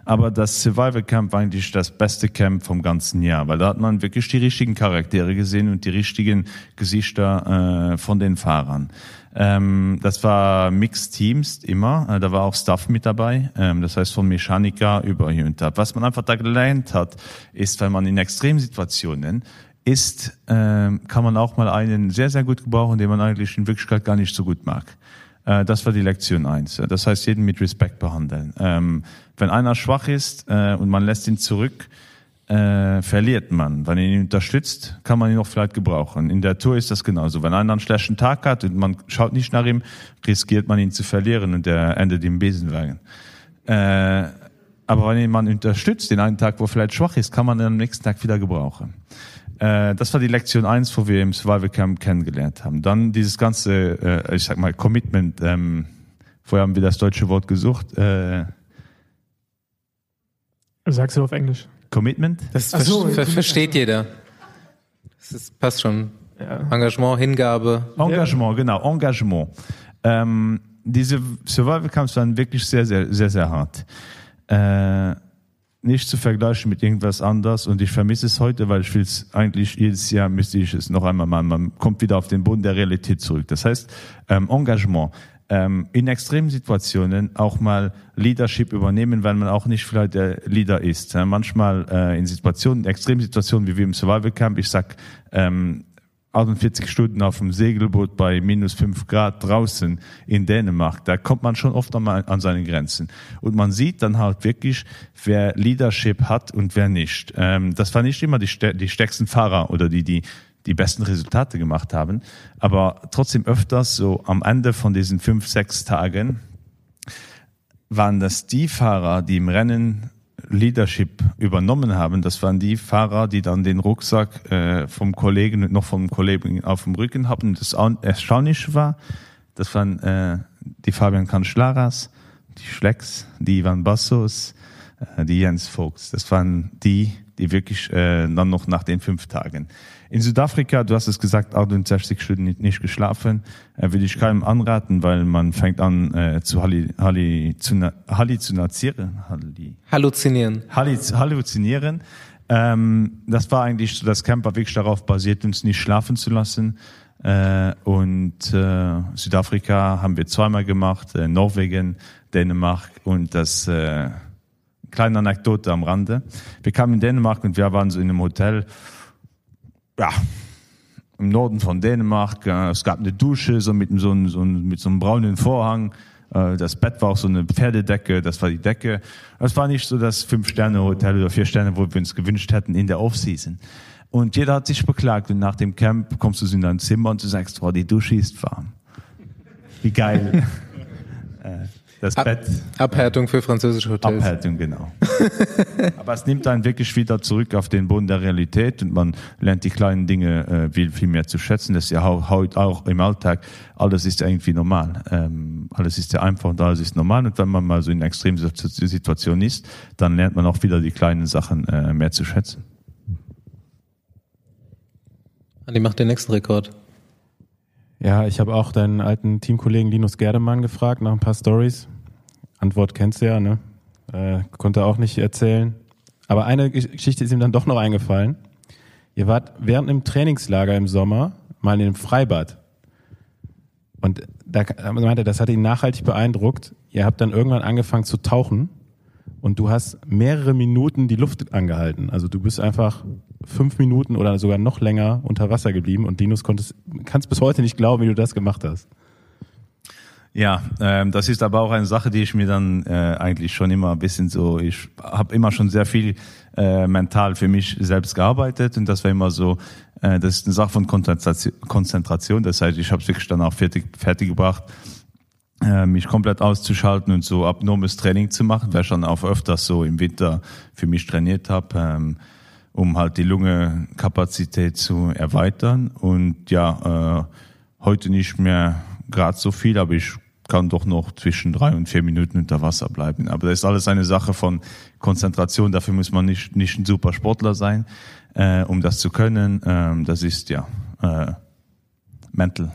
Aber das Survival Camp war eigentlich das beste Camp vom ganzen Jahr, weil da hat man wirklich die richtigen Charaktere gesehen und die richtigen Gesichter äh, von den Fahrern. Ähm, das war Mixed Teams immer. Äh, da war auch Staff mit dabei. Ähm, das heißt von Mechaniker über da. Was man einfach da gelernt hat, ist, wenn man in Extremsituationen ist, ähm, kann man auch mal einen sehr, sehr gut gebrauchen, den man eigentlich in Wirklichkeit gar nicht so gut mag. Äh, das war die Lektion eins. Das heißt, jeden mit Respekt behandeln. Ähm, wenn einer schwach ist äh, und man lässt ihn zurück, äh, verliert man. Wenn ihn unterstützt, kann man ihn auch vielleicht gebrauchen. In der Tour ist das genauso. Wenn einer einen schlechten Tag hat und man schaut nicht nach ihm, riskiert man ihn zu verlieren und er endet im Besenwagen. Äh, aber wenn jemand unterstützt, den einen Tag, wo er vielleicht schwach ist, kann man ihn am nächsten Tag wieder gebrauchen. Äh, das war die Lektion eins, wo wir im Survival Camp kennengelernt haben. Dann dieses ganze, äh, ich sag mal, Commitment, ähm, vorher haben wir das deutsche Wort gesucht. Äh, Sagst du auf Englisch? Commitment? Das ver so, ver versteht jeder. Das ist, passt schon. Ja. Engagement, Hingabe. Engagement, genau, Engagement. Ähm, diese Survival Camps waren wirklich sehr, sehr, sehr, sehr hart. Äh, nicht zu vergleichen mit irgendwas anders und ich vermisse es heute, weil ich will es eigentlich jedes Jahr müsste ich es noch einmal machen. Man kommt wieder auf den Boden der Realität zurück. Das heißt, ähm, Engagement ähm, in extremen Situationen auch mal Leadership übernehmen, weil man auch nicht vielleicht der Leader ist. Ja, manchmal äh, in Situationen, extremen Situationen wie wir im Survival Camp, ich sag ähm, 48 Stunden auf dem Segelboot bei minus 5 Grad draußen in Dänemark, da kommt man schon oft an, an seine Grenzen. Und man sieht dann halt wirklich, wer Leadership hat und wer nicht. Ähm, das war nicht immer die, die stärksten Fahrer oder die, die die besten Resultate gemacht haben. Aber trotzdem öfters so am Ende von diesen fünf, sechs Tagen waren das die Fahrer, die im Rennen Leadership übernommen haben. Das waren die Fahrer, die dann den Rucksack äh, vom Kollegen und noch vom Kollegen auf dem Rücken hatten. Das erstaunlich war, das waren äh, die Fabian Kanschlaras, die Schlecks, die Ivan Bassos, äh, die Jens Vogts. Das waren die, die wirklich äh, dann noch nach den fünf Tagen. In Südafrika, du hast es gesagt, 68 Stunden nicht, nicht geschlafen, äh, will ich keinem anraten, weil man fängt an äh, zu halli, halli, zu, halluzinieren. Halli, Halluzinieren. Halli, halluzinieren. Ähm, das war eigentlich so, das Camp war wirklich darauf basiert, uns nicht schlafen zu lassen. Äh, und äh, Südafrika haben wir zweimal gemacht, äh, Norwegen, Dänemark und das äh, kleine Anekdote am Rande. Wir kamen in Dänemark und wir waren so in einem Hotel, ja, im Norden von Dänemark. Äh, es gab eine Dusche so mit so, einem, so, mit so einem braunen Vorhang. Äh, das Bett war auch so eine Pferdedecke, das war die Decke. Es war nicht so das Fünf-Sterne-Hotel oder vier Sterne, wo wir uns gewünscht hätten in der Off-Season. Und jeder hat sich beklagt und nach dem Camp kommst du in dein Zimmer und du sagst, oh, die Dusche ist warm. Wie geil. Das Ab, Bett. Abhärtung für französische Hotels. Abhärtung, genau. Aber es nimmt einen wirklich wieder zurück auf den Boden der Realität und man lernt die kleinen Dinge äh, viel, viel mehr zu schätzen. Das ist ja heute auch im Alltag. Alles ist irgendwie normal. Ähm, alles ist ja einfach und alles ist normal. Und wenn man mal so in extremen Situationen ist, dann lernt man auch wieder die kleinen Sachen äh, mehr zu schätzen. Andi macht den nächsten Rekord. Ja, ich habe auch deinen alten Teamkollegen Linus Gerdemann gefragt nach ein paar Stories. Antwort kennst du ja, ne? Äh, konnte auch nicht erzählen. Aber eine Geschichte ist ihm dann doch noch eingefallen. Ihr wart während einem Trainingslager im Sommer mal in einem Freibad. Und da meinte er, das hat ihn nachhaltig beeindruckt. Ihr habt dann irgendwann angefangen zu tauchen und du hast mehrere Minuten die Luft angehalten. Also du bist einfach fünf Minuten oder sogar noch länger unter Wasser geblieben und Linus konntest, kannst bis heute nicht glauben, wie du das gemacht hast. Ja, ähm, das ist aber auch eine Sache, die ich mir dann äh, eigentlich schon immer ein bisschen so, ich habe immer schon sehr viel äh, mental für mich selbst gearbeitet und das war immer so, äh, das ist eine Sache von Konzentration, das heißt, ich habe es wirklich dann auch fertig, fertig gebracht, äh, mich komplett auszuschalten und so abnormes Training zu machen, weil ich dann auch öfters so im Winter für mich trainiert habe. Ähm, um halt die Lungekapazität zu erweitern. Und ja, äh, heute nicht mehr gerade so viel, aber ich kann doch noch zwischen drei und vier Minuten unter Wasser bleiben. Aber das ist alles eine Sache von Konzentration. Dafür muss man nicht, nicht ein super Sportler sein, äh, um das zu können. Ähm, das ist ja äh, mental.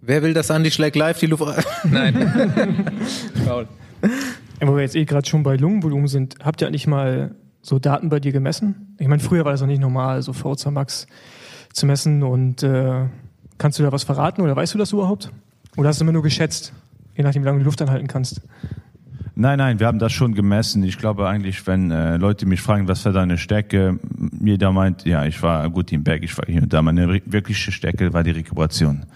Wer will, dass Andy Schleck live die Luft... Nein. Faul. Wo wir jetzt eh gerade schon bei Lungenvolumen sind, habt ihr eigentlich mal so Daten bei dir gemessen? Ich meine, früher war das noch nicht normal, so VO2 Max zu messen. Und äh, kannst du da was verraten oder weißt du das überhaupt? Oder hast du immer nur geschätzt, je nachdem, wie lange du die Luft anhalten kannst? Nein, nein, wir haben das schon gemessen. Ich glaube eigentlich, wenn äh, Leute mich fragen, was war deine Stärke, jeder meint, ja, ich war gut im Berg, ich war hier und da. Meine wirkliche Stärke war die Rekuperation.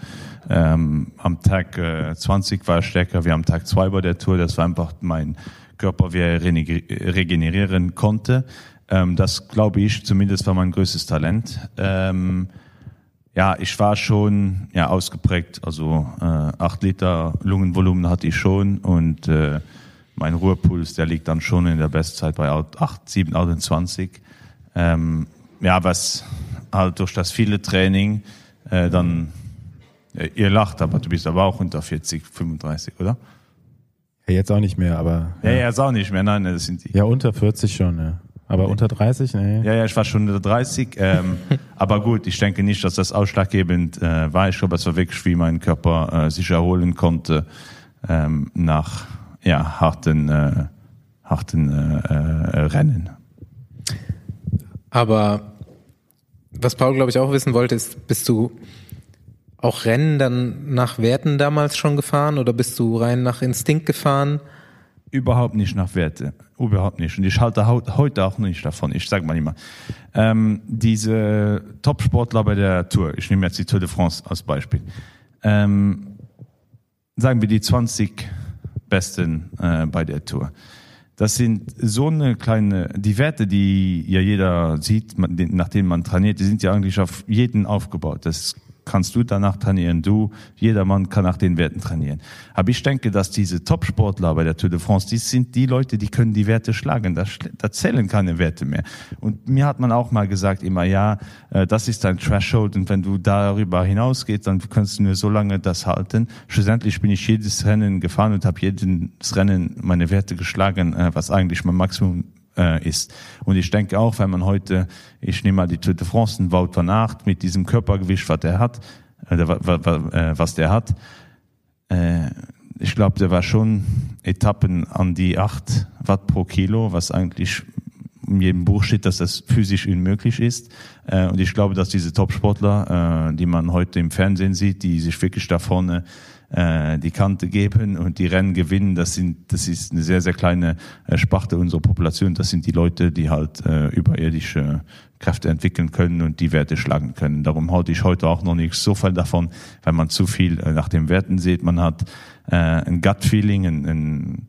Ähm, am Tag äh, 20 war ich stärker wie am Tag 2 bei der Tour. Das war einfach mein Körper wieder regenerieren konnte. Ähm, das glaube ich zumindest war mein größtes Talent. Ähm, ja, ich war schon ja, ausgeprägt, also äh, acht Liter Lungenvolumen hatte ich schon und äh, mein Ruhepuls, der liegt dann schon in der Bestzeit bei 8, 7, 28. Ähm, ja, was halt durch das viele Training äh, dann, äh, ihr lacht, aber du bist aber auch unter 40, 35, oder? Ja, jetzt auch nicht mehr, aber. Ja, ja, jetzt auch nicht mehr, nein, das sind die. Ja, unter 40 schon, ja. Aber nee. unter 30, nee. Ja, ja, ich war schon unter 30. Ähm, aber gut, ich denke nicht, dass das ausschlaggebend äh, war. Ich glaube, es war wirklich, wie mein Körper äh, sich erholen konnte ähm, nach ja, harten, äh, harten äh, äh, Rennen. Aber was Paul, glaube ich, auch wissen wollte, ist, bist du auch Rennen dann nach Werten damals schon gefahren oder bist du rein nach Instinkt gefahren? Überhaupt nicht nach Werte, überhaupt nicht. Und ich halte heute auch nicht davon. Ich sage mal immer, ähm, diese Top-Sportler bei der Tour, ich nehme jetzt die Tour de France als Beispiel, ähm, sagen wir die 20 Besten äh, bei der Tour, das sind so eine kleine die Werte die ja jeder sieht nach denen man trainiert die sind ja eigentlich auf jeden aufgebaut das kannst du danach trainieren du jedermann kann nach den Werten trainieren. Aber ich denke dass diese topsportler bei der Tour de France die sind die Leute die können die Werte schlagen. Da, da zählen keine Werte mehr. Und mir hat man auch mal gesagt immer ja äh, das ist ein threshold und wenn du darüber hinausgeht dann kannst du nur so lange das halten. Schlussendlich bin ich jedes Rennen gefahren und habe jedes Rennen meine Werte geschlagen äh, was eigentlich mein Maximum äh, ist. Und ich denke auch, wenn man heute, ich nehme mal die Tour de France, Wout van Aert mit diesem Körpergewicht, was der hat, äh, äh, was der hat, äh, ich glaube, der war schon Etappen an die 8 Watt pro Kilo, was eigentlich in jedem Buch steht, dass das physisch unmöglich ist. Äh, und ich glaube, dass diese Topsportler, äh, die man heute im Fernsehen sieht, die sich wirklich da vorne äh, die Kante geben und die Rennen gewinnen, das sind das ist eine sehr sehr kleine äh, Sparte unserer Population. Das sind die Leute, die halt äh, überirdische Kräfte entwickeln können und die Werte schlagen können. Darum halte ich heute auch noch nicht so viel davon, wenn man zu viel äh, nach den Werten sieht. Man hat äh, ein Gut-Feeling, ein, ein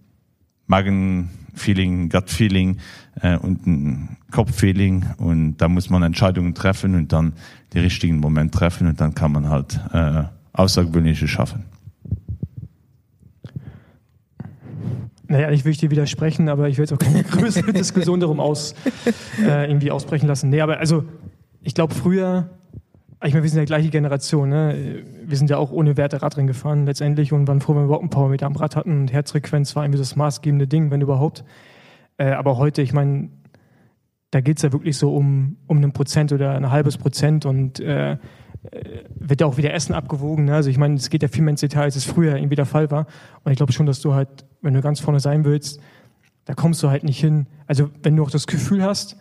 Magen-Feeling, Gut-Feeling äh, und ein Kopf-Feeling und da muss man Entscheidungen treffen und dann den richtigen Moment treffen und dann kann man halt äh, außergewöhnliche schaffen. Naja, ich will dir widersprechen, aber ich will jetzt auch keine größere Diskussion darum aus, äh, irgendwie ausbrechen lassen. Nee, aber also, ich glaube früher, ich meine, wir sind ja gleiche Generation, ne? wir sind ja auch ohne Werte Radrennen gefahren letztendlich und waren froh, wenn wir überhaupt einen Powermeter am Rad hatten und Herzfrequenz war irgendwie das maßgebende Ding, wenn überhaupt. Äh, aber heute, ich meine, da geht's ja wirklich so um, um einen Prozent oder ein halbes Prozent und äh, wird ja auch wieder Essen abgewogen. Ne? Also ich meine, es geht ja viel mehr ins Detail, als es früher irgendwie der Fall war. Und ich glaube schon, dass du halt, wenn du ganz vorne sein willst, da kommst du halt nicht hin. Also wenn du auch das Gefühl hast,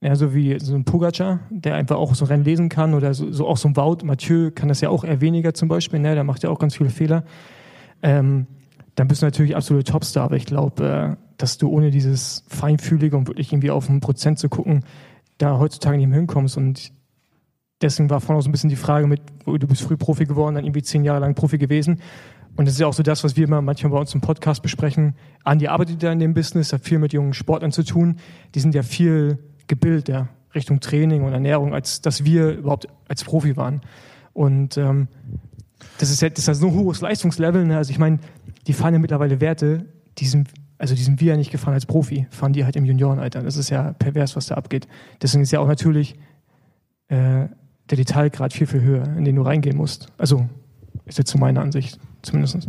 ja, so wie so ein Pogacar, der einfach auch so Rennen lesen kann oder so, so auch so ein Wout, Mathieu kann das ja auch eher weniger zum Beispiel, ne? der macht ja auch ganz viele Fehler. Ähm, dann bist du natürlich absolut Topstar, aber ich glaube, äh, dass du ohne dieses Feinfühlige und wirklich irgendwie auf ein Prozent zu gucken, da heutzutage nicht mehr hinkommst und deswegen war vorhin auch so ein bisschen die Frage mit, du bist früh Profi geworden, dann irgendwie zehn Jahre lang Profi gewesen. Und das ist ja auch so das, was wir immer manchmal bei uns im Podcast besprechen. Andi arbeitet ja in dem Business, hat viel mit jungen Sportlern zu tun. Die sind ja viel gebildeter Richtung Training und Ernährung, als dass wir überhaupt als Profi waren. Und ähm, das ist ja das ist so ein hohes Leistungslevel. Ne? Also ich meine, die fahren ja mittlerweile Werte, die sind, also die sind wir ja nicht gefahren als Profi, fahren die halt im Juniorenalter. Das ist ja pervers, was da abgeht. Deswegen ist ja auch natürlich äh, der Detailgrad viel, viel höher, in den du reingehen musst. Also ist jetzt zu meiner Ansicht zumindest.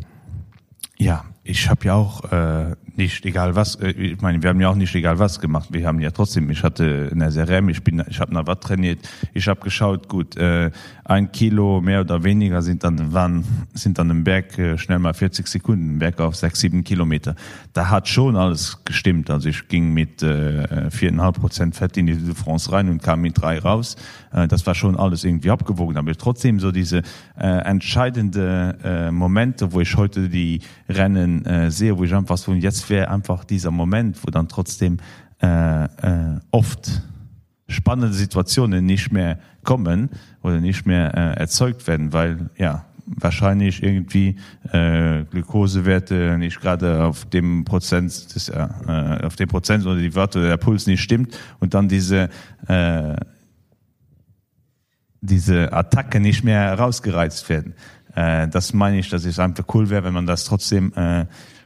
Ja, ich habe ja auch äh, nicht egal was äh, ich meine wir haben ja auch nicht egal was gemacht. Wir haben ja trotzdem ich hatte eine Serie ich bin ich habe nach was trainiert ich habe geschaut gut äh, ein kilo mehr oder weniger sind dann wann sind dann im berg äh, schnell mal 40 sekunden berg auf sechs sieben kilometer. Da hat schon alles gestimmt. Also ich ging mit äh, viereinhalb prozent fett in die france rein und kam mit drei raus. äh, das war schon alles irgendwie abgewogen aber trotzdem so diese äh, entscheidende äh, momente wo ich heute die rennen äh, sehe wo ich einfach von jetzt wäre einfach dieser Moment, wo dann trotzdem äh, äh, oft spannende Situationen nicht mehr kommen oder nicht mehr äh, erzeugt werden, weil ja wahrscheinlich irgendwie äh, Glukosewerte nicht gerade auf dem Prozent des, äh, auf dem Prozent oder die Wörter der Puls nicht stimmt und dann diese äh, diese Attacke nicht mehr herausgereizt werden. Äh, das meine ich, dass es einfach cool wäre, wenn man das trotzdem äh,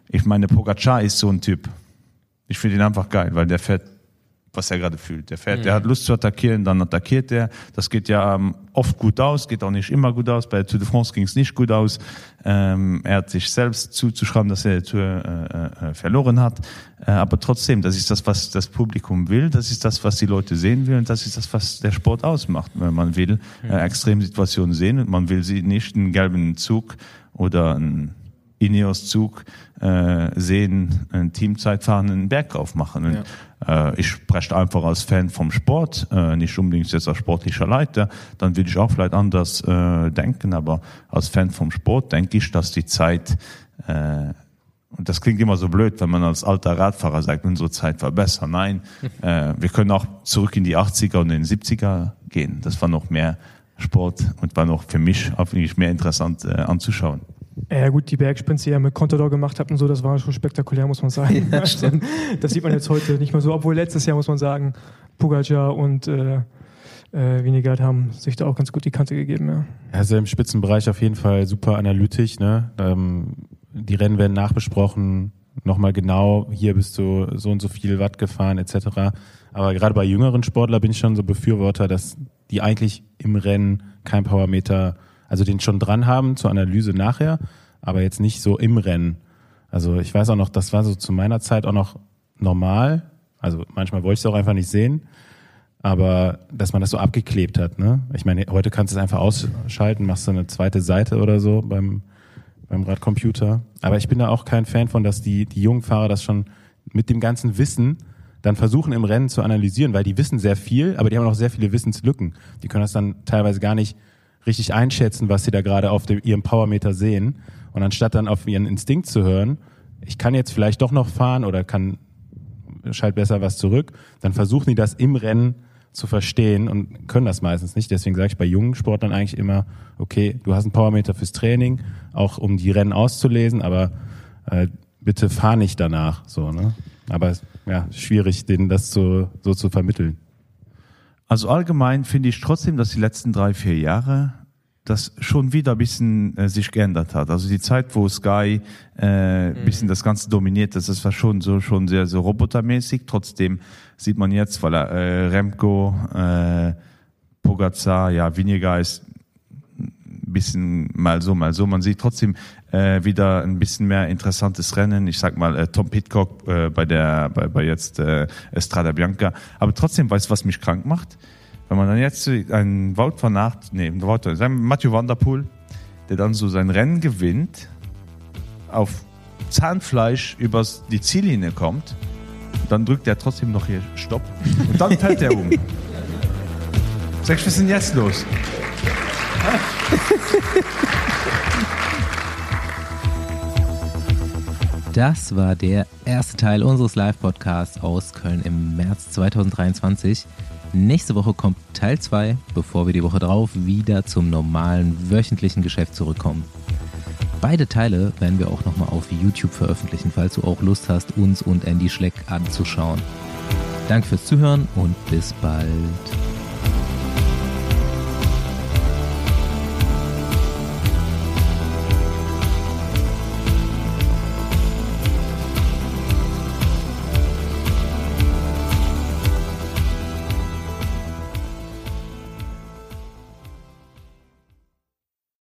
ich meine Pogacar ist so ein Typ ich finde ihn einfach geil weil der fährt was er gerade fühlt. Der fährt mhm. der hat Lust zu attackieren dann attackiert er. Das geht ja ähm, oft gut aus geht auch nicht immer gut aus. Bei Tour de France ging es nicht gut aus. Ähm, er hat sich selbst zuzuschreiben dass er Tour äh, äh, verloren hat. Äh, aber trotzdem das ist das was das Publikum will. Das ist das was die Leute sehen will. Und das ist das was der Sport ausmacht. Wenn man will äh, extremsituationen sehen und man will sie nicht einen gelben Zug oder ein Ineoszug äh, sehen ein Teamzeitfahren einen Berg aufmachen. Ja. Äh, ich spreche einfach als Fan vom Sport, äh, nicht unbedingt jetzt als sportlicher Leiter, dann will ich auch vielleicht anders äh, denken, aber als Fan vom Sport denke ich, dass die Zeit äh, und das klingt immer so blöd, wenn man als alter Radfahrer sagt, unsere Zeit war besser. Nein, äh, wir können auch zurück in die 80er und den 70er gehen. Das war noch mehr Sport und war noch für mich auch mehr interessant äh, anzuschauen. Ja gut, die Bergsprints, die er mit Contador gemacht hat und so, das war schon spektakulär, muss man sagen. Ja, stimmt. das sieht man jetzt heute nicht mehr so, obwohl letztes Jahr, muss man sagen, Pogacar und äh, äh, haben sich da auch ganz gut die Kante gegeben. Ja. Also im Spitzenbereich auf jeden Fall super analytisch. Ne? Ähm, die Rennen werden nachbesprochen, nochmal genau, hier bist du so und so viel Watt gefahren etc. Aber gerade bei jüngeren Sportler bin ich schon so Befürworter, dass die eigentlich im Rennen kein Powermeter, also den schon dran haben zur Analyse nachher, aber jetzt nicht so im Rennen. Also ich weiß auch noch, das war so zu meiner Zeit auch noch normal. Also manchmal wollte ich es auch einfach nicht sehen, aber dass man das so abgeklebt hat. Ne? Ich meine, heute kannst du es einfach ausschalten, machst du eine zweite Seite oder so beim beim Radcomputer. Aber ich bin da auch kein Fan von, dass die, die jungen Fahrer das schon mit dem ganzen Wissen dann versuchen im Rennen zu analysieren, weil die wissen sehr viel, aber die haben auch sehr viele Wissenslücken. Die können das dann teilweise gar nicht richtig einschätzen, was sie da gerade auf dem, ihrem Powermeter sehen. Und anstatt dann auf ihren Instinkt zu hören, ich kann jetzt vielleicht doch noch fahren oder kann schalt besser was zurück, dann versuchen die das im Rennen zu verstehen und können das meistens nicht. Deswegen sage ich bei jungen Sportlern eigentlich immer, okay, du hast einen Powermeter fürs Training, auch um die Rennen auszulesen, aber äh, bitte fahr nicht danach. So, ne? Aber ja, schwierig, denen das so, so zu vermitteln. Also allgemein finde ich trotzdem, dass die letzten drei, vier Jahre das schon wieder ein bisschen äh, sich geändert hat. Also die Zeit, wo Sky äh, mhm. bisschen das Ganze dominiert, das, war schon so schon sehr so robotermäßig. Trotzdem sieht man jetzt, weil er äh, Remco, äh, Pogacar, ja weniger ist bisschen mal so, mal so. Man sieht trotzdem äh, wieder ein bisschen mehr interessantes Rennen. Ich sag mal äh, Tom Pitcock äh, bei der bei, bei jetzt äh, Estrada Bianca. Aber trotzdem weiß, was mich krank macht wenn man dann jetzt ein Wald von Nacht ne Matthew Wanderpool, der dann so sein Rennen gewinnt, auf Zahnfleisch übers die Ziellinie kommt, dann drückt er trotzdem noch hier Stopp und dann fällt er um. Sag was denn jetzt los? Das war der erste Teil unseres Live-Podcasts aus Köln im März 2023. Nächste Woche kommt Teil 2, bevor wir die Woche drauf wieder zum normalen wöchentlichen Geschäft zurückkommen. Beide Teile werden wir auch nochmal auf YouTube veröffentlichen, falls du auch Lust hast, uns und Andy Schleck anzuschauen. Danke fürs Zuhören und bis bald.